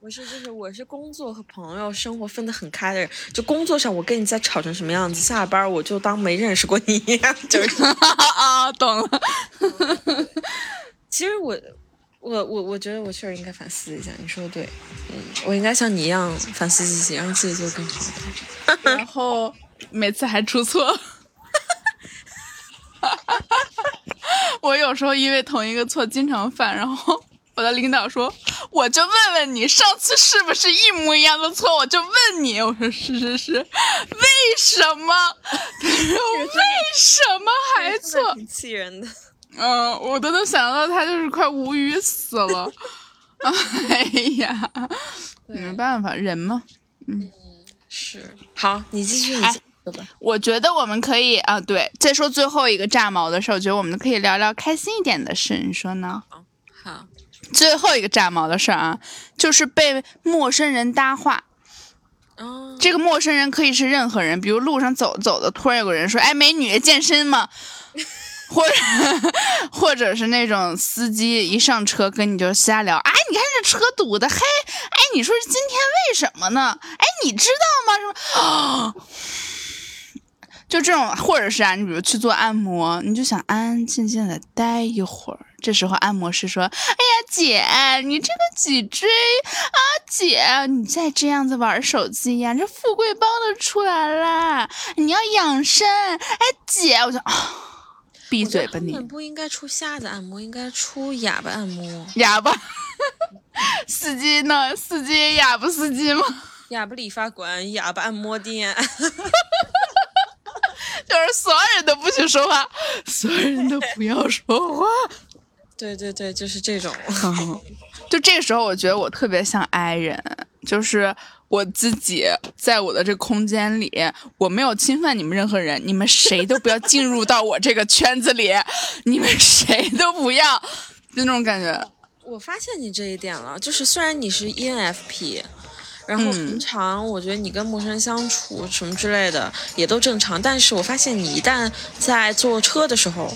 不是，就是我是工作和朋友生活分得很开的人，就工作上我跟你在吵成什么样子，下班我就当没认识过你一样，就是 [LAUGHS] 啊，懂了。其实我。我我我觉得我确实应该反思一下，你说的对，嗯，我应该像你一样反思自己，让自己做更好的，[LAUGHS] 然后每次还出错，[LAUGHS] 我有时候因为同一个错经常犯，然后我的领导说，我就问问你上次是不是一模一样的错，我就问你，我说是是是，为什么？[LAUGHS] 为什么还错？挺气人的。嗯，我都能想到他就是快无语死了。[LAUGHS] 哎呀，没办法，人嘛。嗯，是。好，你继续。哎，我觉得我们可以啊，对，再说最后一个炸毛的事儿，我觉得我们可以聊聊开心一点的事，你说呢？好。最后一个炸毛的事儿啊，就是被陌生人搭话。哦。这个陌生人可以是任何人，比如路上走走的，突然有个人说：“哎，美女，健身吗？”或者，或者是那种司机一上车跟你就瞎聊，哎，你看这车堵的，嘿，哎，你说今天为什么呢？哎，你知道吗？什么？[GASPS] 就这种，或者是啊，你比如去做按摩，你就想安安静静的待一会儿。这时候按摩师说：“哎呀，姐，你这个脊椎啊，姐，你再这样子玩手机呀，这富贵包都出来了。你要养生。哎，姐，我就啊，闭嘴吧你！不应该出瞎子按摩，应该出哑巴按摩。哑巴 [LAUGHS] 司机呢？司机哑巴司机吗？[LAUGHS] 哑巴理发馆，哑巴按摩店。[LAUGHS] ”就是所有人都不许说话，所有人都不要说话。对对对，就是这种。就这个时候，我觉得我特别像 I 人，就是我自己在我的这空间里，我没有侵犯你们任何人，你们谁都不要进入到我这个圈子里，你们谁都不要，就那种感觉。我发现你这一点了，就是虽然你是 ENFP。然后平常我觉得你跟陌生人相处什么之类的也都正常，但是我发现你一旦在坐车的时候、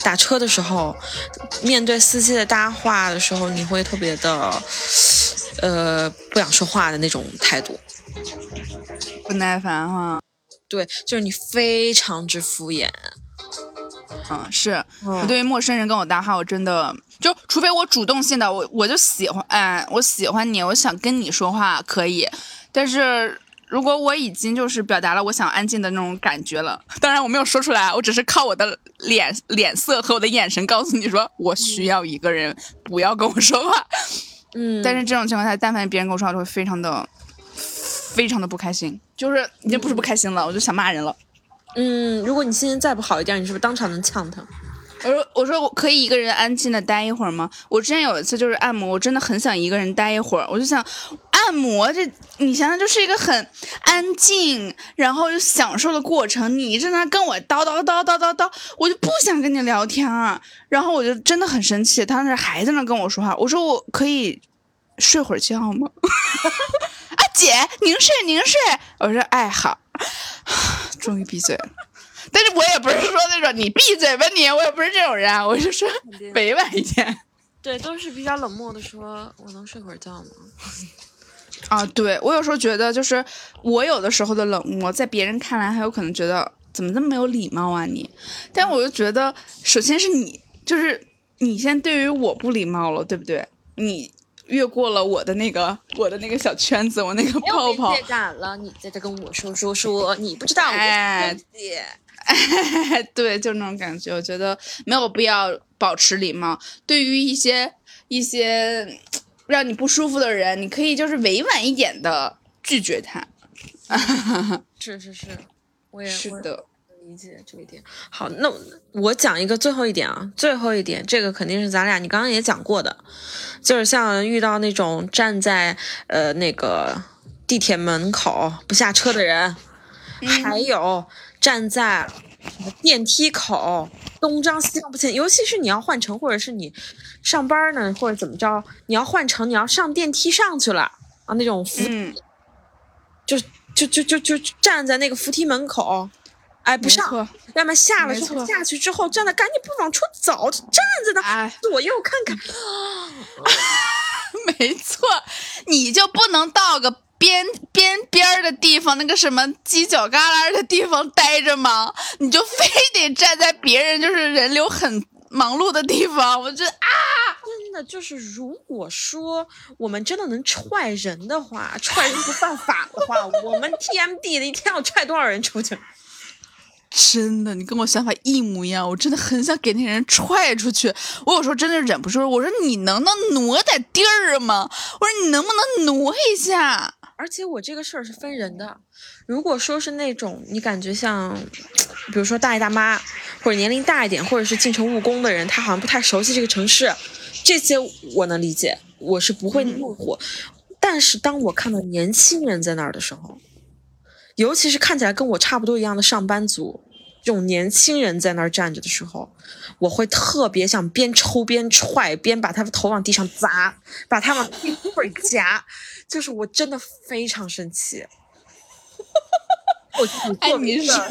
打车的时候，面对司机的搭话的时候，你会特别的，呃，不想说话的那种态度，不耐烦哈。对，就是你非常之敷衍。嗯，是我对于陌生人跟我搭话，我真的就除非我主动性的，我我就喜欢，哎，我喜欢你，我想跟你说话可以。但是如果我已经就是表达了我想安静的那种感觉了，当然我没有说出来，我只是靠我的脸脸色和我的眼神告诉你说我需要一个人，不要跟我说话。嗯，但是这种情况下，但凡别人跟我说话，就会非常的非常的不开心，就是已经不是不开心了，我就想骂人了。嗯，如果你心情再不好一点，你是不是当场能呛他？我说，我说我可以一个人安静的待一会儿吗？我之前有一次就是按摩，我真的很想一个人待一会儿。我就想，按摩这你想想就是一个很安静，然后又享受的过程。你一直在那跟我叨叨叨叨叨叨，我就不想跟你聊天啊。然后我就真的很生气，他那还在那跟我说话。我说我可以睡会儿觉吗？啊，姐，您睡您睡。我说哎好。[LAUGHS] 终于闭嘴了，但是我也不是说那种你闭嘴吧你，我也不是这种人，我就说委婉一点。[LAUGHS] 对，都是比较冷漠的说，我能睡会儿觉吗？[LAUGHS] 啊，对我有时候觉得，就是我有的时候的冷漠，在别人看来还有可能觉得怎么这么没有礼貌啊你，但我就觉得，首先是你，就是你先对于我不礼貌了，对不对？你。越过了我的那个我的那个小圈子，我那个泡泡。没感了，你在这跟我说说说，你不知道。哎，[LAUGHS] 对，就那种感觉，我觉得没有必要保持礼貌。对于一些一些让你不舒服的人，你可以就是委婉一点的拒绝他。是是是，我也 [LAUGHS] 是的。理解这一点。好，那我讲一个最后一点啊，最后一点，这个肯定是咱俩你刚刚也讲过的，就是像遇到那种站在呃那个地铁门口不下车的人，还有站在电梯口东张西望不前，尤其是你要换乘或者是你上班呢或者怎么着，你要换乘，你要上电梯上去了啊那种扶，就就就就就站在那个扶梯门口。哎，不上，要么下了之后下去之后站在，赶紧不往出走，站在那左右看看。[LAUGHS] 没错，你就不能到个边边边的地方，那个什么犄角旮旯的地方待着吗？你就非得站在别人就是人流很忙碌的地方？我觉得啊，真的就是，如果说我们真的能踹人的话，踹人不犯法的话，我们 TMD 的一天要踹多少人出去？真的，你跟我想法一模一样，我真的很想给那人踹出去。我有时候真的忍不住，我说你能不能挪点地儿吗？我说你能不能挪一下？而且我这个事儿是分人的，如果说是那种你感觉像，比如说大爷大妈，或者年龄大一点，或者是进城务工的人，他好像不太熟悉这个城市，这些我能理解，我是不会怒火。但是当我看到年轻人在那儿的时候，尤其是看起来跟我差不多一样的上班族，这种年轻人在那儿站着的时候，我会特别想边抽边踹，边把他的头往地上砸，把他往屁股儿夹，就是我真的非常生气。我作为一个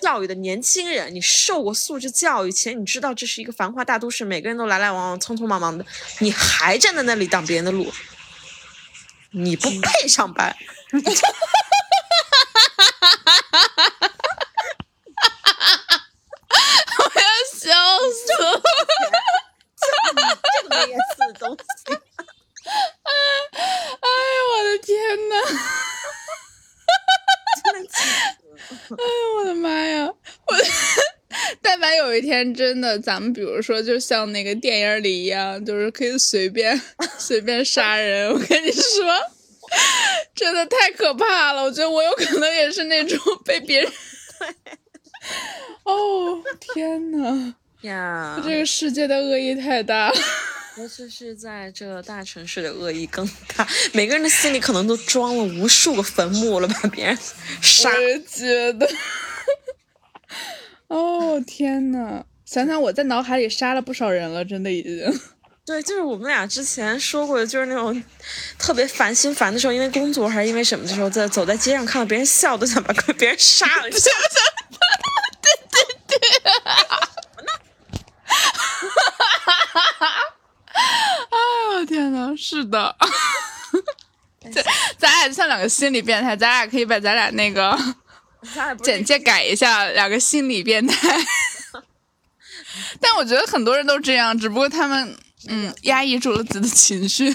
教育的年轻人，你受过素质教育，且你知道这是一个繁华大都市，每个人都来来往往、匆匆忙忙的，你还站在那里挡别人的路，你不配上班。[LAUGHS] 哈，我要笑死！哈哈，这么屌丝，都行！哎，哎我的天哪！哈哈，哈！哎呦我的妈呀！我，[LAUGHS] 但凡有一天真的，咱们比如说，就像那个电影里一样，就是可以随便 [LAUGHS] 随便杀人。我跟你说。[LAUGHS] 真的太可怕了。我觉得我有可能也是那种被别人。[LAUGHS] 哦天呐！呀，这个世界的恶意太大了。尤其是在这大城市的恶意更大，每个人的心里可能都装了无数个坟墓了，把别人杀。觉得。哦天呐，想想我在脑海里杀了不少人了，真的已经。对，就是我们俩之前说过的，就是那种特别烦心烦的时候，因为工作还是因为什么的时候，在走在街上看到别人笑，都想把别人杀了。对对对。哎呦天呐，是的，咱咱俩就像两个心理变态，咱俩可以把咱俩那个简介改一下，两个心理变态。但我觉得很多人都这样，只不过他们嗯 [LAUGHS] 压抑住了自己的情绪，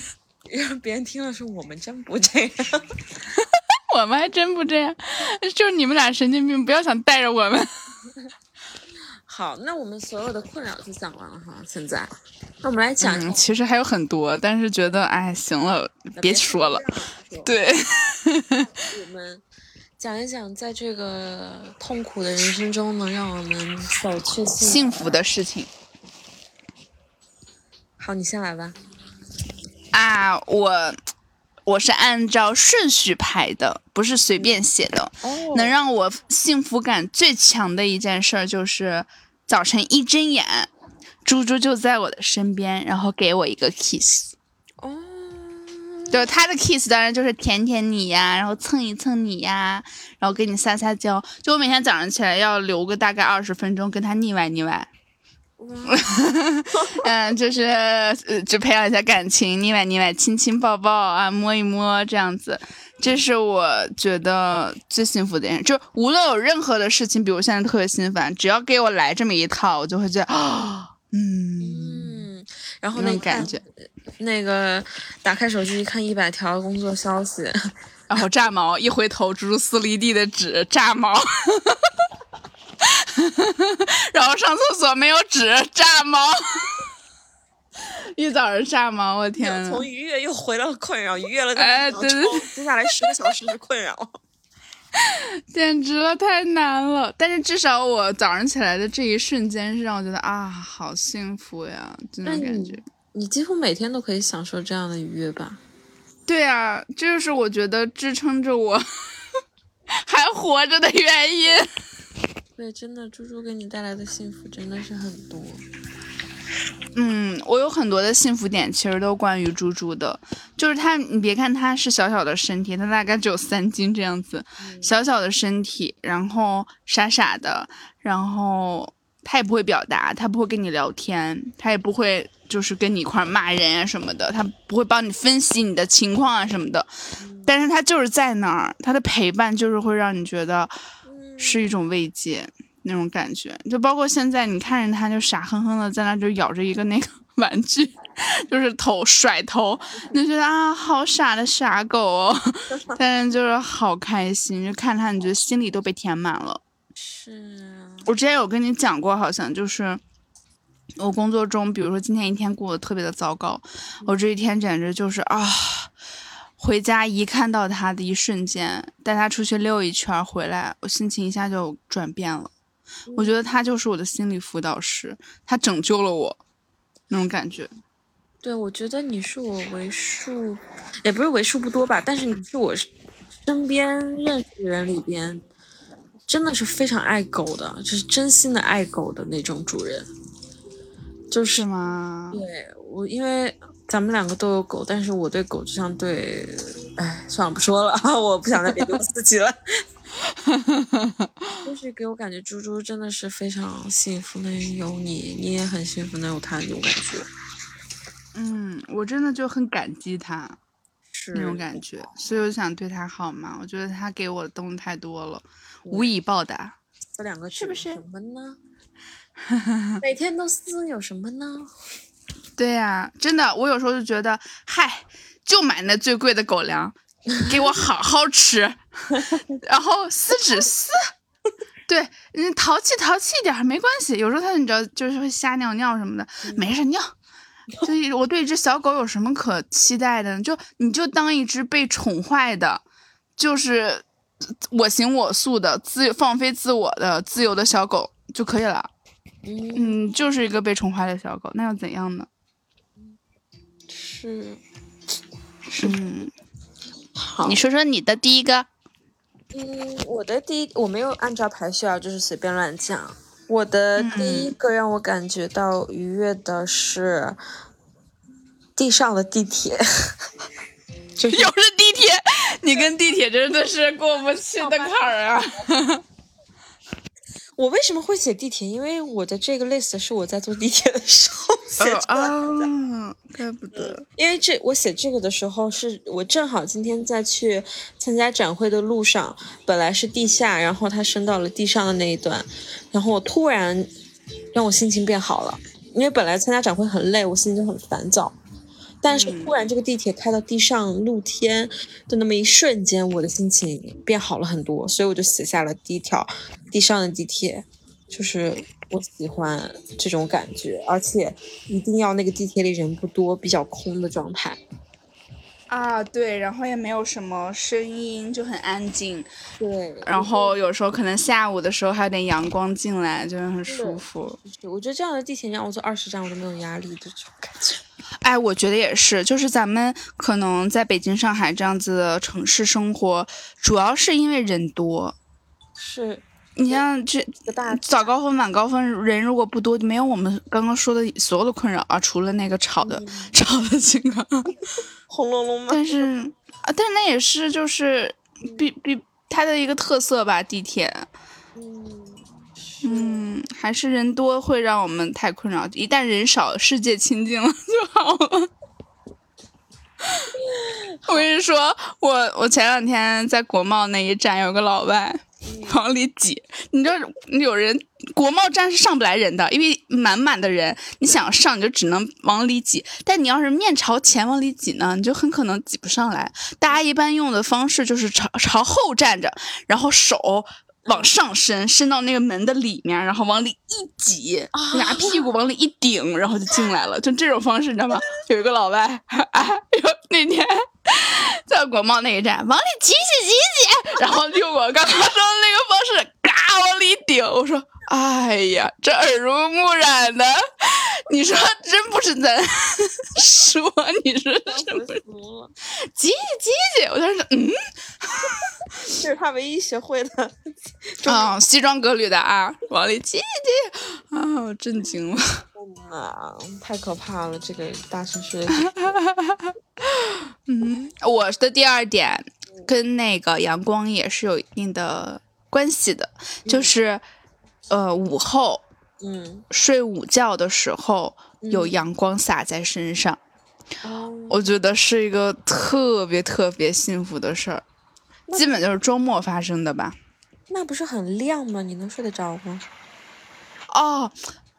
让 [LAUGHS] 别人听了说我们真不这样，[LAUGHS] 我们还真不这样，就是你们俩神经病，不要想带着我们。好，那我们所有的困扰就讲完了哈。现在，那我们来讲，其实还有很多，但是觉得哎，行了，别说了。对，我们讲一讲，在这个痛苦的人生中，能让我们走去幸福的事情。好，你先来吧。啊，我我是按照顺序排的，不是随便写的。哦。能让我幸福感最强的一件事就是。早晨一睁眼，猪猪就在我的身边，然后给我一个 kiss。哦，对，他的 kiss 当然就是舔舔你呀，然后蹭一蹭你呀，然后给你撒撒娇。就我每天早上起来要留个大概二十分钟跟他腻歪腻歪。[LAUGHS] 嗯，就是呃，就培养一下感情，腻歪腻歪，亲亲抱抱啊，摸一摸这样子。这是我觉得最幸福的一件，就无论有任何的事情，比如现在特别心烦，只要给我来这么一套，我就会觉得啊，嗯，然后那感觉，那个打开手机一看一百条工作消息，然后炸毛，一回头诸如撕离地的纸，炸毛，[LAUGHS] [LAUGHS] 然后上厕所没有纸，炸毛。一早上炸毛？我天！从愉悦又回到了困扰，愉悦了哎，对对对，接下来十个小时的困扰，简直了，太难了。但是至少我早上起来的这一瞬间是让我觉得啊，好幸福呀，这种感觉。你几乎每天都可以享受这样的愉悦吧？对啊，这就是我觉得支撑着我 [LAUGHS] 还活着的原因。对，真的，猪猪给你带来的幸福真的是很多。嗯，我有很多的幸福点，其实都关于猪猪的。就是它，你别看它是小小的身体，它大概只有三斤这样子，小小的身体，然后傻傻的，然后它也不会表达，它不会跟你聊天，它也不会就是跟你一块骂人啊什么的，它不会帮你分析你的情况啊什么的。但是它就是在那儿，它的陪伴就是会让你觉得是一种慰藉。那种感觉，就包括现在，你看着他就傻哼哼的在那就咬着一个那个 [LAUGHS] 玩具，就是头甩头，你就觉得啊，好傻的傻狗哦，[LAUGHS] 但是就是好开心，就看他，你觉得心里都被填满了。是我之前有跟你讲过，好像就是我工作中，比如说今天一天过得特别的糟糕，我这一天简直就是啊，回家一看到他的一瞬间，带他出去溜一圈回来，我心情一下就转变了。我觉得他就是我的心理辅导师，他拯救了我，那种感觉。对，我觉得你是我为数，也不是为数不多吧，但是你是我身边认识的人里边，真的是非常爱狗的，就是真心的爱狗的那种主人。就是吗？对我，因为咱们两个都有狗，但是我对狗就像对，哎，算了，不说了，[LAUGHS] 我不想再别丢自己了。[LAUGHS] 就是给我感觉，猪猪真的是非常幸福，能有你，你也很幸福，能有他那种感觉。嗯，我真的就很感激他，是那种感觉，所以我想对他好嘛。我觉得他给我的东西太多了，无以报答。这两个是不是什么呢？[LAUGHS] 每天都撕有什么呢？对呀，真的，我有时候就觉得，嗨，就买那最贵的狗粮。给我好好吃，[LAUGHS] 然后撕纸撕，对，嗯，淘气淘气一点没关系。有时候它你知道就是会瞎尿尿什么的，没事尿。就我对一只小狗有什么可期待的呢？就你就当一只被宠坏的，就是我行我素的、自放飞自我的、自由的小狗就可以了。嗯，就是一个被宠坏的小狗，那又怎样呢？是，是。嗯，好，你说说你的第一个。嗯，我的第一我没有按照排序啊，就是随便乱讲。我的第一个让我感觉到愉悦的是地上的地铁，[LAUGHS] 又是地铁，你跟地铁真的是过不去的坎儿啊！[LAUGHS] 我为什么会写地铁？因为我的这个 list 是我在坐地铁的时候写的啊，怪不得。因为这我写这个的时候，是我正好今天在去参加展会的路上，本来是地下，然后它升到了地上的那一段，然后我突然让我心情变好了，因为本来参加展会很累，我心情就很烦躁。但是突然，这个地铁开到地上露天的那么一瞬间，我的心情变好了很多，所以我就写下了第一条地上的地铁，就是我喜欢这种感觉，而且一定要那个地铁里人不多，比较空的状态。啊，对，然后也没有什么声音，就很安静。对，然后有时候可能下午的时候还有点阳光进来，就很舒服。我觉得这样的地铁让我坐二十站我都没有压力的这种感觉。[LAUGHS] 哎，我觉得也是，就是咱们可能在北京、上海这样子的城市生活，主要是因为人多。是。你像这早高峰、晚高峰人如果不多，没有我们刚刚说的所有的困扰啊，除了那个吵的 [LAUGHS] 吵的情况，[LAUGHS] 轰隆隆。但是啊，但是那也是就是比比它的一个特色吧，地铁。嗯，嗯，还是人多会让我们太困扰，一旦人少，世界清静了 [LAUGHS] 就好了。[LAUGHS] 我跟你说，我我前两天在国贸那一站有个老外。往里挤，你知道有人国贸站是上不来人的，因为满满的人，你想上你就只能往里挤。但你要是面朝前往里挤呢，你就很可能挤不上来。大家一般用的方式就是朝朝后站着，然后手往上伸，伸到那个门的里面，然后往里一挤，拿屁股往里一顶，然后就进来了。就这种方式，你知道吗？[LAUGHS] 有一个老外，哎呦，那天。在国贸那一站，往里挤挤挤挤，然后用我刚刚说的那个方式，嘎往里顶。我说，哎呀，这耳濡目染的，你说真不是咱说，你说是不是？挤挤挤挤，我当时嗯，[LAUGHS] 这是他唯一学会的 [LAUGHS] 啊，西装革履的啊，往里挤挤挤，啊，我震惊了。啊，[LAUGHS] 太可怕了！这个大城市。嗯，我的第二点跟那个阳光也是有一定的关系的，就是呃午后，嗯，睡午觉的时候有阳光洒在身上，我觉得是一个特别特别幸福的事儿，基本就是周末发生的吧。那不是很亮吗？你能睡得着吗？哦。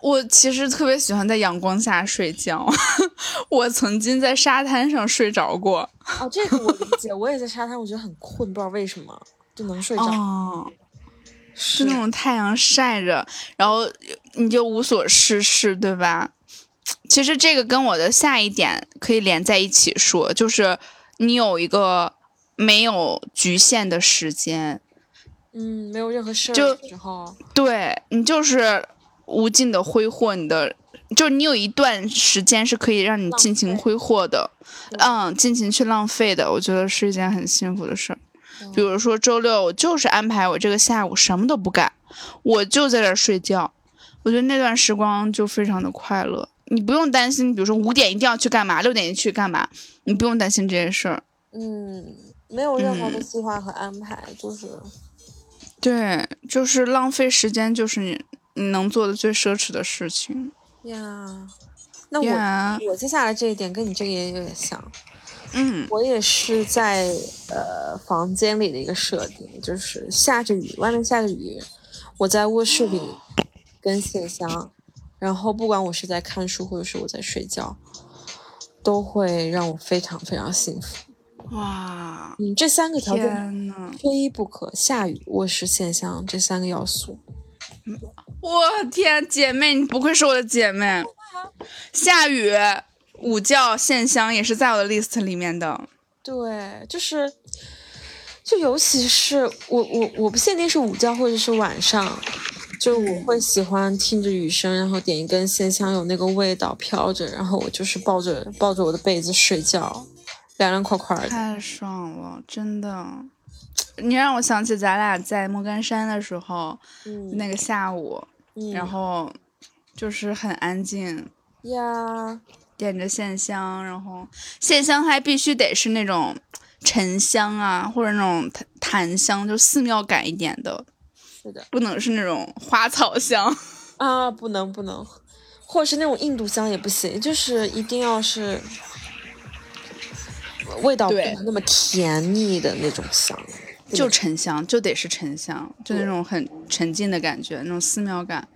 我其实特别喜欢在阳光下睡觉，[LAUGHS] 我曾经在沙滩上睡着过。哦，这个我理解，[LAUGHS] 我也在沙滩，我觉得很困，不知道为什么就能睡着。哦，是那种太阳晒着，然后你就无所事事，对吧？其实这个跟我的下一点可以连在一起说，就是你有一个没有局限的时间，嗯，没有任何事儿的时候，对你就是。无尽的挥霍你的，就你有一段时间是可以让你尽情挥霍的，嗯，尽情去浪费的，我觉得是一件很幸福的事儿。比如说周六，我就是安排我这个下午什么都不干，我就在这睡觉，我觉得那段时光就非常的快乐。你不用担心，比如说五点一定要去干嘛，六点去干嘛，你不用担心这件事儿。嗯，没有任何的计划和安排，就是，对，就是浪费时间，就是你。你能做的最奢侈的事情呀？那我我接下来这一点跟你这个也有点像。嗯，我也是在呃房间里的一个设定，就是下着雨，外面下着雨，我在卧室里跟线香，然后不管我是在看书或者是我在睡觉，都会让我非常非常幸福。哇，嗯，这三个条件缺一不可：下雨、卧室现象这三个要素。我天，姐妹，你不愧是我的姐妹。下雨、午觉、线香也是在我的 list 里面的。对，就是，就尤其是我我我不限定是午觉或者是晚上，就我会喜欢听着雨声，然后点一根线香，有那个味道飘着，然后我就是抱着抱着我的被子睡觉，凉凉快快的，太爽了，真的。你让我想起咱俩在莫干山的时候，那个下午，然后就是很安静呀，点着线香，然后线香还必须得是那种沉香啊，或者那种檀香，就寺庙感一点的，是的，不能是那种花草香。[LAUGHS] 啊，不能不能，或者是那种印度香也不行，就是一定要是味道不能那么甜腻的那种香。就沉香，就得是沉香，就那种很沉静的感觉，那种寺庙感。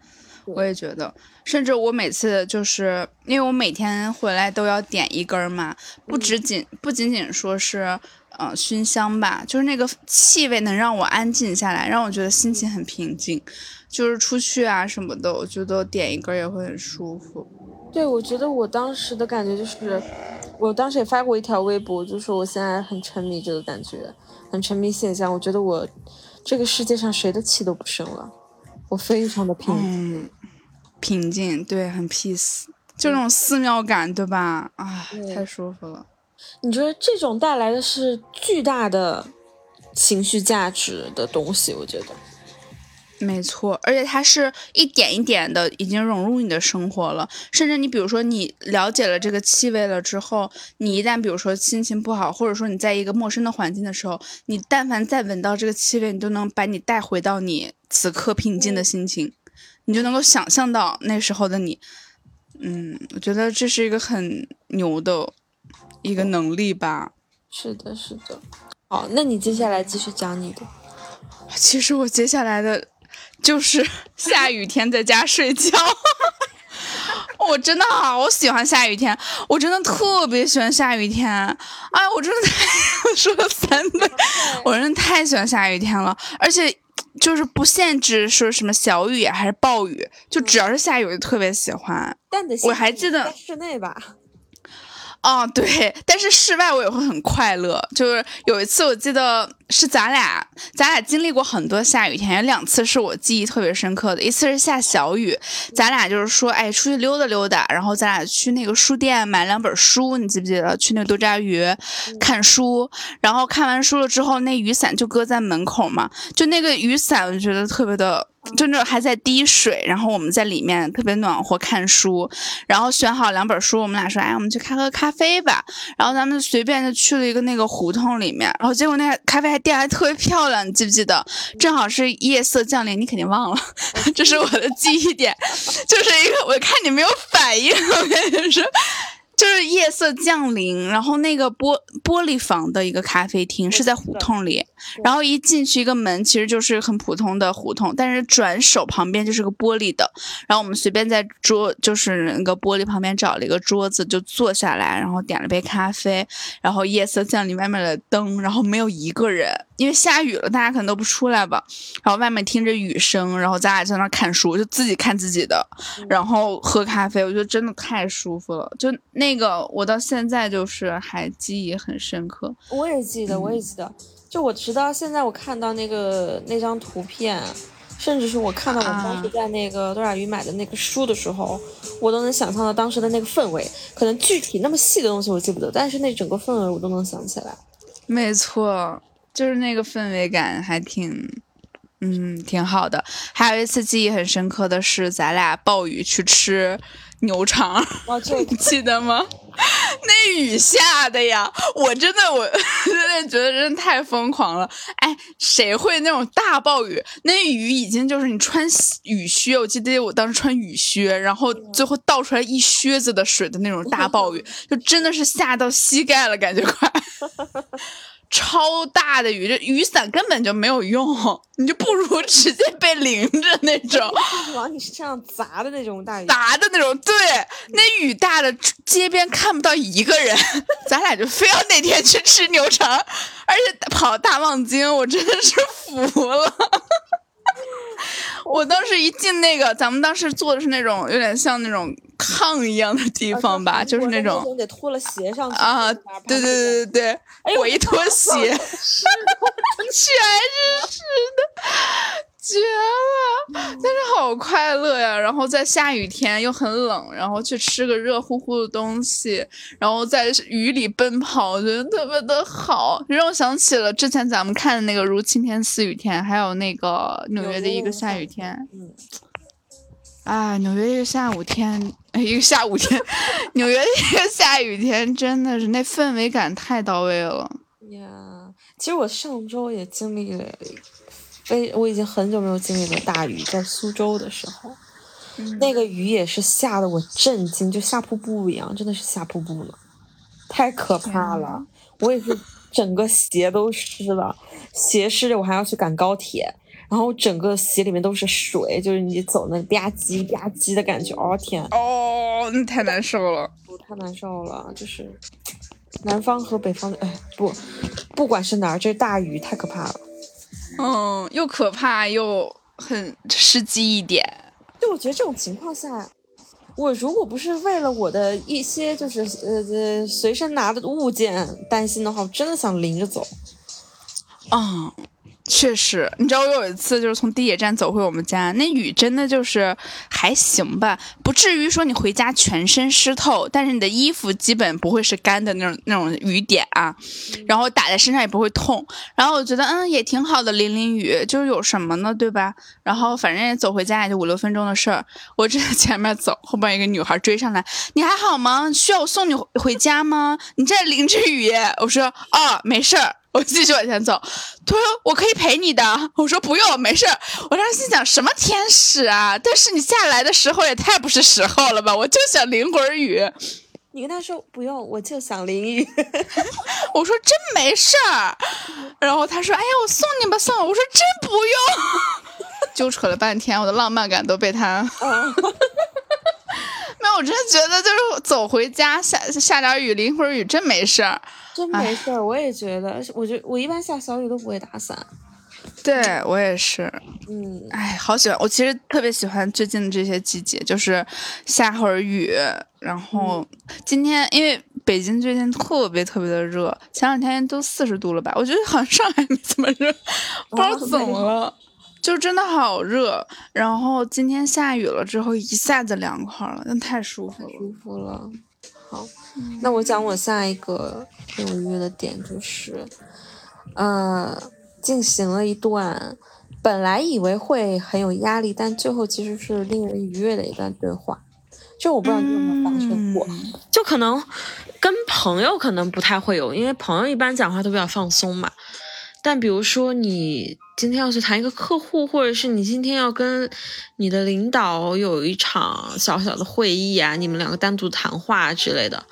我也觉得，甚至我每次就是因为我每天回来都要点一根嘛，不只仅不仅仅说是呃熏香吧，就是那个气味能让我安静下来，让我觉得心情很平静。就是出去啊什么的，我觉得点一根也会很舒服。对，我觉得我当时的感觉就是，我当时也发过一条微博，就说我现在很沉迷这个感觉。很沉迷现象，我觉得我这个世界上谁的气都不生了，我非常的平静，平静，对，很 peace，就那种寺庙感，对吧？啊，太舒服了。你觉得这种带来的是巨大的情绪价值的东西？我觉得。没错，而且它是一点一点的已经融入你的生活了，甚至你比如说你了解了这个气味了之后，你一旦比如说心情不好，或者说你在一个陌生的环境的时候，你但凡再闻到这个气味，你都能把你带回到你此刻平静的心情，你就能够想象到那时候的你。嗯，我觉得这是一个很牛的一个能力吧。是的，是的。好，那你接下来继续讲你的。其实我接下来的。就是 [LAUGHS] 下雨天在家睡觉，[LAUGHS] 我真的好喜欢下雨天，我真的特别喜欢下雨天。哎，我真的太说了三遍，我真的太喜欢下雨天了，而且就是不限制说什么小雨还是暴雨，就只要是下雨，我就特别喜欢。我还记得室内吧。哦，对，但是室外我也会很快乐。就是有一次，我记得是咱俩，咱俩经历过很多下雨天，有两次是我记忆特别深刻的。一次是下小雨，咱俩就是说，哎，出去溜达溜达，然后咱俩去那个书店买两本书，你记不记得？去那个多抓鱼看书，然后看完书了之后，那雨伞就搁在门口嘛，就那个雨伞，我觉得特别的。就那种还在滴水，然后我们在里面特别暖和看书，然后选好两本书，我们俩说，哎，我们去开喝咖啡吧。然后咱们随便就去了一个那个胡同里面，然后结果那咖啡店还特别漂亮，你记不记得？正好是夜色降临，你肯定忘了，[LAUGHS] 这是我的记忆点，就是一个我看你没有反应，我跟你说。就是夜色降临，然后那个玻玻璃房的一个咖啡厅是在胡同里，然后一进去一个门，其实就是很普通的胡同，但是转手旁边就是个玻璃的，然后我们随便在桌就是那个玻璃旁边找了一个桌子就坐下来，然后点了杯咖啡，然后夜色降临，外面的灯，然后没有一个人，因为下雨了，大家可能都不出来吧，然后外面听着雨声，然后咱俩在那看书，就自己看自己的，然后喝咖啡，我觉得真的太舒服了，就那。个我到现在就是还记忆很深刻，我也记得，我也记得，就我直到现在我看到那个那张图片，甚至是我看到我当时在那个多少鱼买的那个书的时候，我都能想象到当时的那个氛围。可能具体那么细的东西我记不得，但是那整个氛围我都能想起来。没错，就是那个氛围感还挺，嗯，挺好的。还有一次记忆很深刻的是，咱俩暴雨去吃。牛肠，[LAUGHS] 你记得吗？那雨下的呀，我真的，我 [LAUGHS] 真的觉得真的太疯狂了。哎，谁会那种大暴雨？那雨已经就是你穿雨靴，我记得我当时穿雨靴，然后最后倒出来一靴子的水的那种大暴雨，[LAUGHS] 就真的是下到膝盖了，感觉快。超大的雨，这雨伞根本就没有用，[LAUGHS] 你就不如直接被淋着那种，[LAUGHS] 往你身上砸的那种大雨，砸的那种。对，那雨大的街边看不到一个人，[LAUGHS] 咱俩就非要那天去吃牛肠，而且跑大望京，我真的是服了。我当时一进那个，咱们当时坐的是那种有点像那种炕一样的地方吧，就是那种得脱了鞋上去啊，对对对对对，我一脱鞋，全是湿的。[LAUGHS] 绝了！但是好快乐呀，然后在下雨天又很冷，然后去吃个热乎乎的东西，然后在雨里奔跑，我觉得特别的好，让我想起了之前咱们看的那个《如晴天似雨天》，还有那个纽约的一个下雨天。嗯。啊，纽约一个下午天，一个下午天，纽约一个下雨天，真的是那氛围感太到位了。呀，其实我上周也经历了。非我已经很久没有经历过大雨，在苏州的时候，那个雨也是下的我震惊，就下瀑布一样，真的是下瀑布了，太可怕了！我也是整个鞋都湿了，鞋湿了我还要去赶高铁，然后整个鞋里面都是水，就是你走那吧唧吧唧的感觉，哦天！哦，那太难受了，太难受了，就是南方和北方的，哎不，不管是哪儿，这大雨太可怕了。嗯，又可怕又很实际一点。就我觉得这种情况下，我如果不是为了我的一些就是呃呃随身拿的物件担心的话，我真的想淋着走。嗯。确实，你知道我有一次就是从地铁站走回我们家，那雨真的就是还行吧，不至于说你回家全身湿透，但是你的衣服基本不会是干的那种那种雨点啊，然后打在身上也不会痛，然后我觉得嗯也挺好的，淋淋雨就是有什么呢，对吧？然后反正也走回家也就五六分钟的事儿，我正在 [LAUGHS] 前面走，后边一个女孩追上来，你还好吗？需要我送你回家吗？你这淋着雨，我说哦没事儿。我继续往前走，他说我可以陪你的。我说不用，没事。我当时心想什么天使啊！但是你下来的时候也太不是时候了吧？我就想淋会儿雨。你跟他说不用，我就想淋雨。[LAUGHS] 我说真没事儿。然后他说哎呀，我送你吧，送我。我说真不用。[LAUGHS] 纠扯了半天，我的浪漫感都被他。没有，我真觉得就是走回家下下点雨淋会儿雨真没事儿。真没事儿，我也觉得，我觉我一般下小雨都不会打伞。对我也是，嗯，哎，好喜欢，我其实特别喜欢最近的这些季节，就是下会儿雨，然后今天因为北京最近特别特别的热，前两天都四十度了吧？我觉得好像上海没这么热，不知道怎么了，就真的好热。然后今天下雨了之后，一下子凉快了，那太舒服了，舒服了。好，那我讲我下一个愉悦的点就是，呃，进行了一段本来以为会很有压力，但最后其实是令人愉悦的一段对话。就我不知道你有没有发生过，就可能跟朋友可能不太会有，因为朋友一般讲话都比较放松嘛。但比如说你。今天要去谈一个客户，或者是你今天要跟你的领导有一场小小的会议啊，你们两个单独谈话之类的，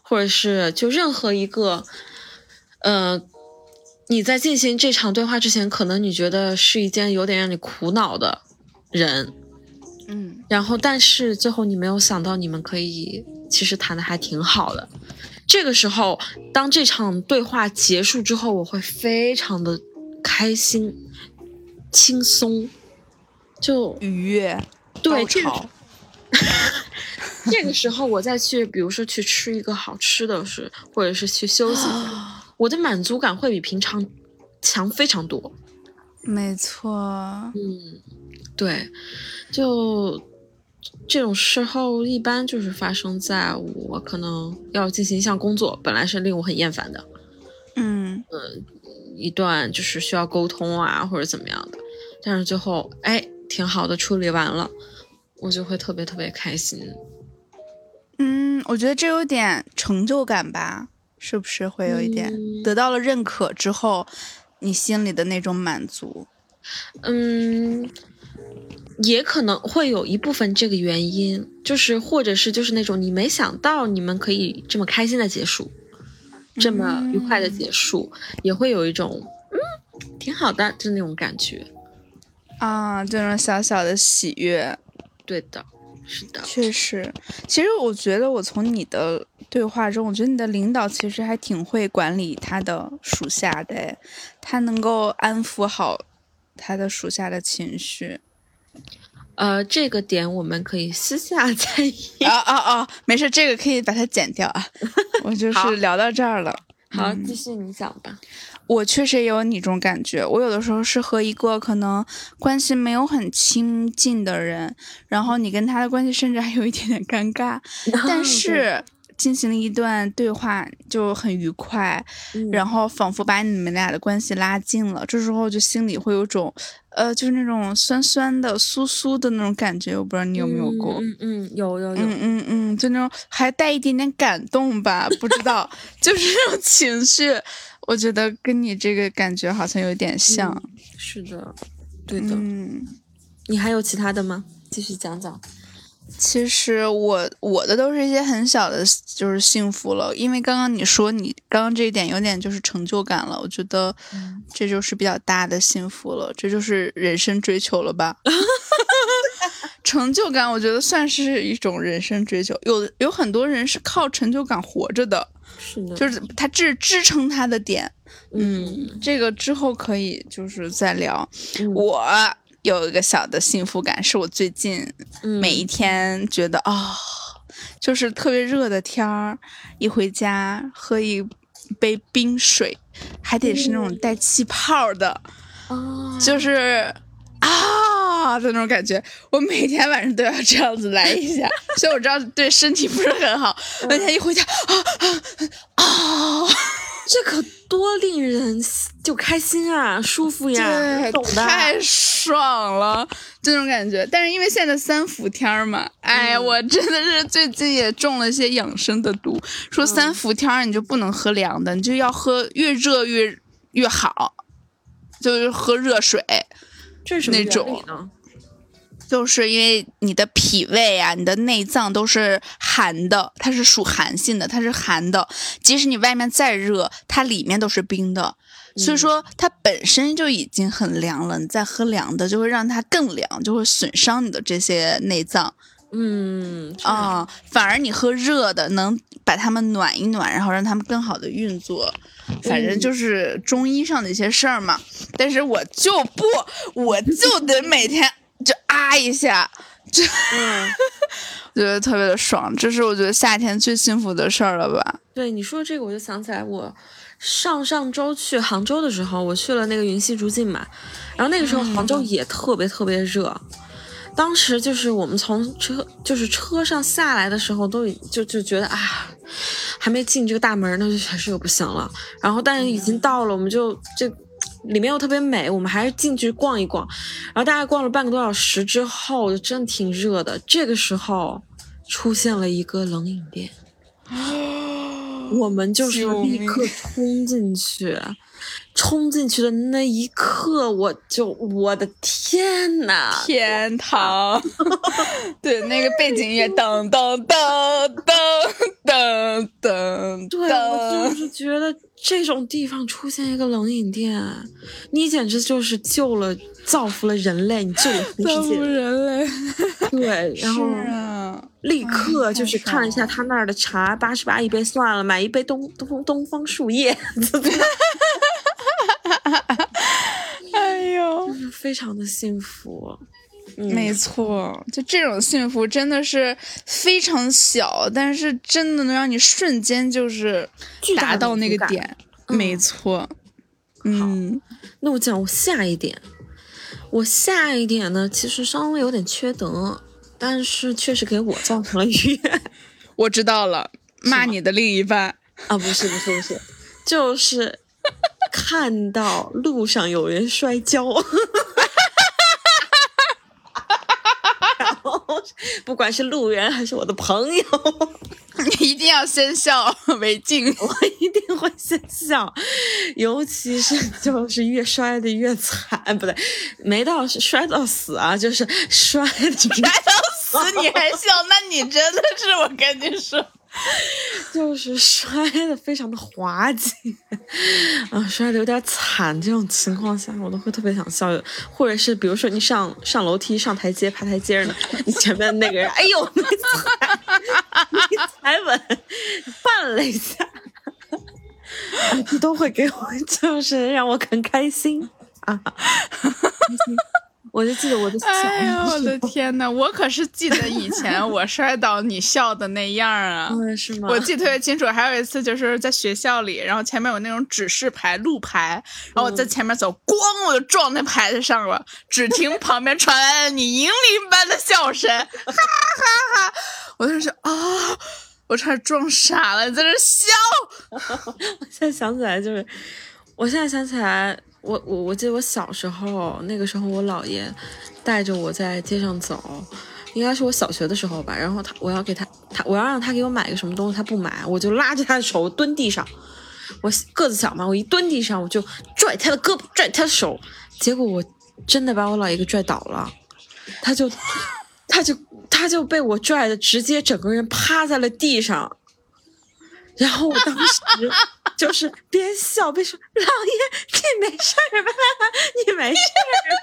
或者是就任何一个，呃，你在进行这场对话之前，可能你觉得是一件有点让你苦恼的人，嗯，然后但是最后你没有想到你们可以其实谈的还挺好的，这个时候当这场对话结束之后，我会非常的。开心、轻松，就愉悦，对，潮。[LAUGHS] 这个时候我再去，比如说去吃一个好吃的，是或者是去休息，我的满足感会比平常强非常多。没错，嗯，对，就这种事后一般就是发生在我可能要进行一项工作，本来是令我很厌烦的，嗯嗯。一段就是需要沟通啊，或者怎么样的，但是最后哎，挺好的处理完了，我就会特别特别开心。嗯，我觉得这有点成就感吧，是不是会有一点得到了认可之后，你心里的那种满足？嗯，也可能会有一部分这个原因，就是或者是就是那种你没想到你们可以这么开心的结束。这么愉快的结束，也会有一种嗯挺好的就那种感觉啊，这种小小的喜悦。对的，是的，确实。其实我觉得我从你的对话中，我觉得你的领导其实还挺会管理他的属下的，他能够安抚好他的属下的情绪。呃，这个点我们可以私下再啊啊啊，没事，这个可以把它剪掉啊。[LAUGHS] 我就是聊到这儿了。好，继续你讲吧。我确实也有你这种感觉，我有的时候是和一个可能关系没有很亲近的人，然后你跟他的关系甚至还有一点点尴尬，[LAUGHS] 但是。进行了一段对话，就很愉快，然后仿佛把你们俩的关系拉近了。这时候就心里会有种，呃，就是那种酸酸的、酥酥的那种感觉。我不知道你有没有过？嗯嗯，有有有，嗯嗯嗯，就那种还带一点点感动吧，不知道，[LAUGHS] 就是那种情绪。我觉得跟你这个感觉好像有点像。是的，对的。嗯，你还有其他的吗？继续讲讲。其实我我的都是一些很小的，就是幸福了。因为刚刚你说你刚刚这一点有点就是成就感了，我觉得这就是比较大的幸福了，这就是人生追求了吧？[LAUGHS] 成就感我觉得算是一种人生追求。有有很多人是靠成就感活着的，是的，就是他支支撑他的点。嗯，这个之后可以就是再聊。我。有一个小的幸福感，是我最近每一天觉得啊，就是特别热的天儿，一回家喝一杯冰水，还得是那种带气泡的，就是啊的那种感觉。我每天晚上都要这样子来一下，[LAUGHS] 所以我知道对身体不是很好，每天一回家啊啊啊。这可多令人就开心啊，舒服呀，懂的，太爽了，这种感觉。但是因为现在三伏天嘛，哎呀，我真的是最近也中了些养生的毒，说三伏天你就不能喝凉的，你就要喝越热越越好，就是喝热水，这是那种。就是因为你的脾胃啊，你的内脏都是寒的，它是属寒性的，它是寒的。即使你外面再热，它里面都是冰的，所以说它本身就已经很凉了。你再喝凉的，就会让它更凉，就会损伤你的这些内脏。嗯啊，反而你喝热的，能把它们暖一暖，然后让它们更好的运作。反正就是中医上的一些事儿嘛。但是我就不，我就得每天。就啊一下，就嗯、我 [LAUGHS] 觉得特别的爽，这是我觉得夏天最幸福的事儿了吧？对你说这个，我就想起来我上上周去杭州的时候，我去了那个云溪竹径嘛，然后那个时候杭州也特别特别热，当时就是我们从车就是车上下来的时候，都就就觉得啊，还没进这个大门呢，就还是又不行了，然后但是已经到了，我们就这。里面又特别美，我们还是进去逛一逛。然后大概逛了半个多小时之后，就真挺热的。这个时候出现了一个冷饮店，[GASPS] 我们就是立刻冲进去。冲进去的那一刻，我就我的天呐，天堂！[LAUGHS] 对，那个背景音乐噔噔噔噔噔噔，对我就是觉得这种地方出现一个冷饮店，你简直就是救了、造福了人类，你救了全世界人类。对，然后立刻就是看了一下他那儿的茶，八十八一杯算了，买一杯东东东方树叶。[LAUGHS] 哎呦，就是非常的幸福，没错，就这种幸福真的是非常小，但是真的能让你瞬间就是达到那个点，没错。嗯，那我讲我下一点，我下一点呢，其实稍微有点缺德，但是确实给我造成了愉悦。[LAUGHS] 我知道了，骂你的另一半啊？不是不是不是，就是。看到路上有人摔跤，[LAUGHS] 然后不管是路人还是我的朋友，你一定要先笑为敬。[LAUGHS] 我一定会先笑，尤其是就是越摔的越惨，不对，没到摔到死啊，就是摔 [LAUGHS] 摔到死你还笑，那你真的是我跟你说。[LAUGHS] 就是摔的非常的滑稽，啊，摔的有点惨。这种情况下，我都会特别想笑。或者是比如说你上上楼梯、上台阶、爬台阶呢，你前面那个人，哎呦，没踩，没踩稳，绊了一下，[LAUGHS] 你都会给我，就是让我很开心啊。[LAUGHS] 我就记得我的，哎呦，我的天呐，我可是记得以前 [LAUGHS] 我摔倒你笑的那样啊，是吗？我记得特别清楚。还有一次就是在学校里，然后前面有那种指示牌、路牌，然后我在前面走，咣，我就撞那牌子上了。只听 [LAUGHS] 旁边传来了你银铃般的笑声，哈哈哈！我当时啊，我差点撞傻了，你在这笑。[LAUGHS] 我现在想起来就是，我现在想起来。我我我记得我小时候，那个时候我姥爷带着我在街上走，应该是我小学的时候吧。然后他我要给他他我要让他给我买个什么东西，他不买，我就拉着他的手蹲地上。我个子小嘛，我一蹲地上我就拽他的胳膊，拽他的手，结果我真的把我姥爷给拽倒了，他就 [LAUGHS] 他就他就被我拽的直接整个人趴在了地上。然后我当时就是边笑边说：“老爷，你没事吧？你没事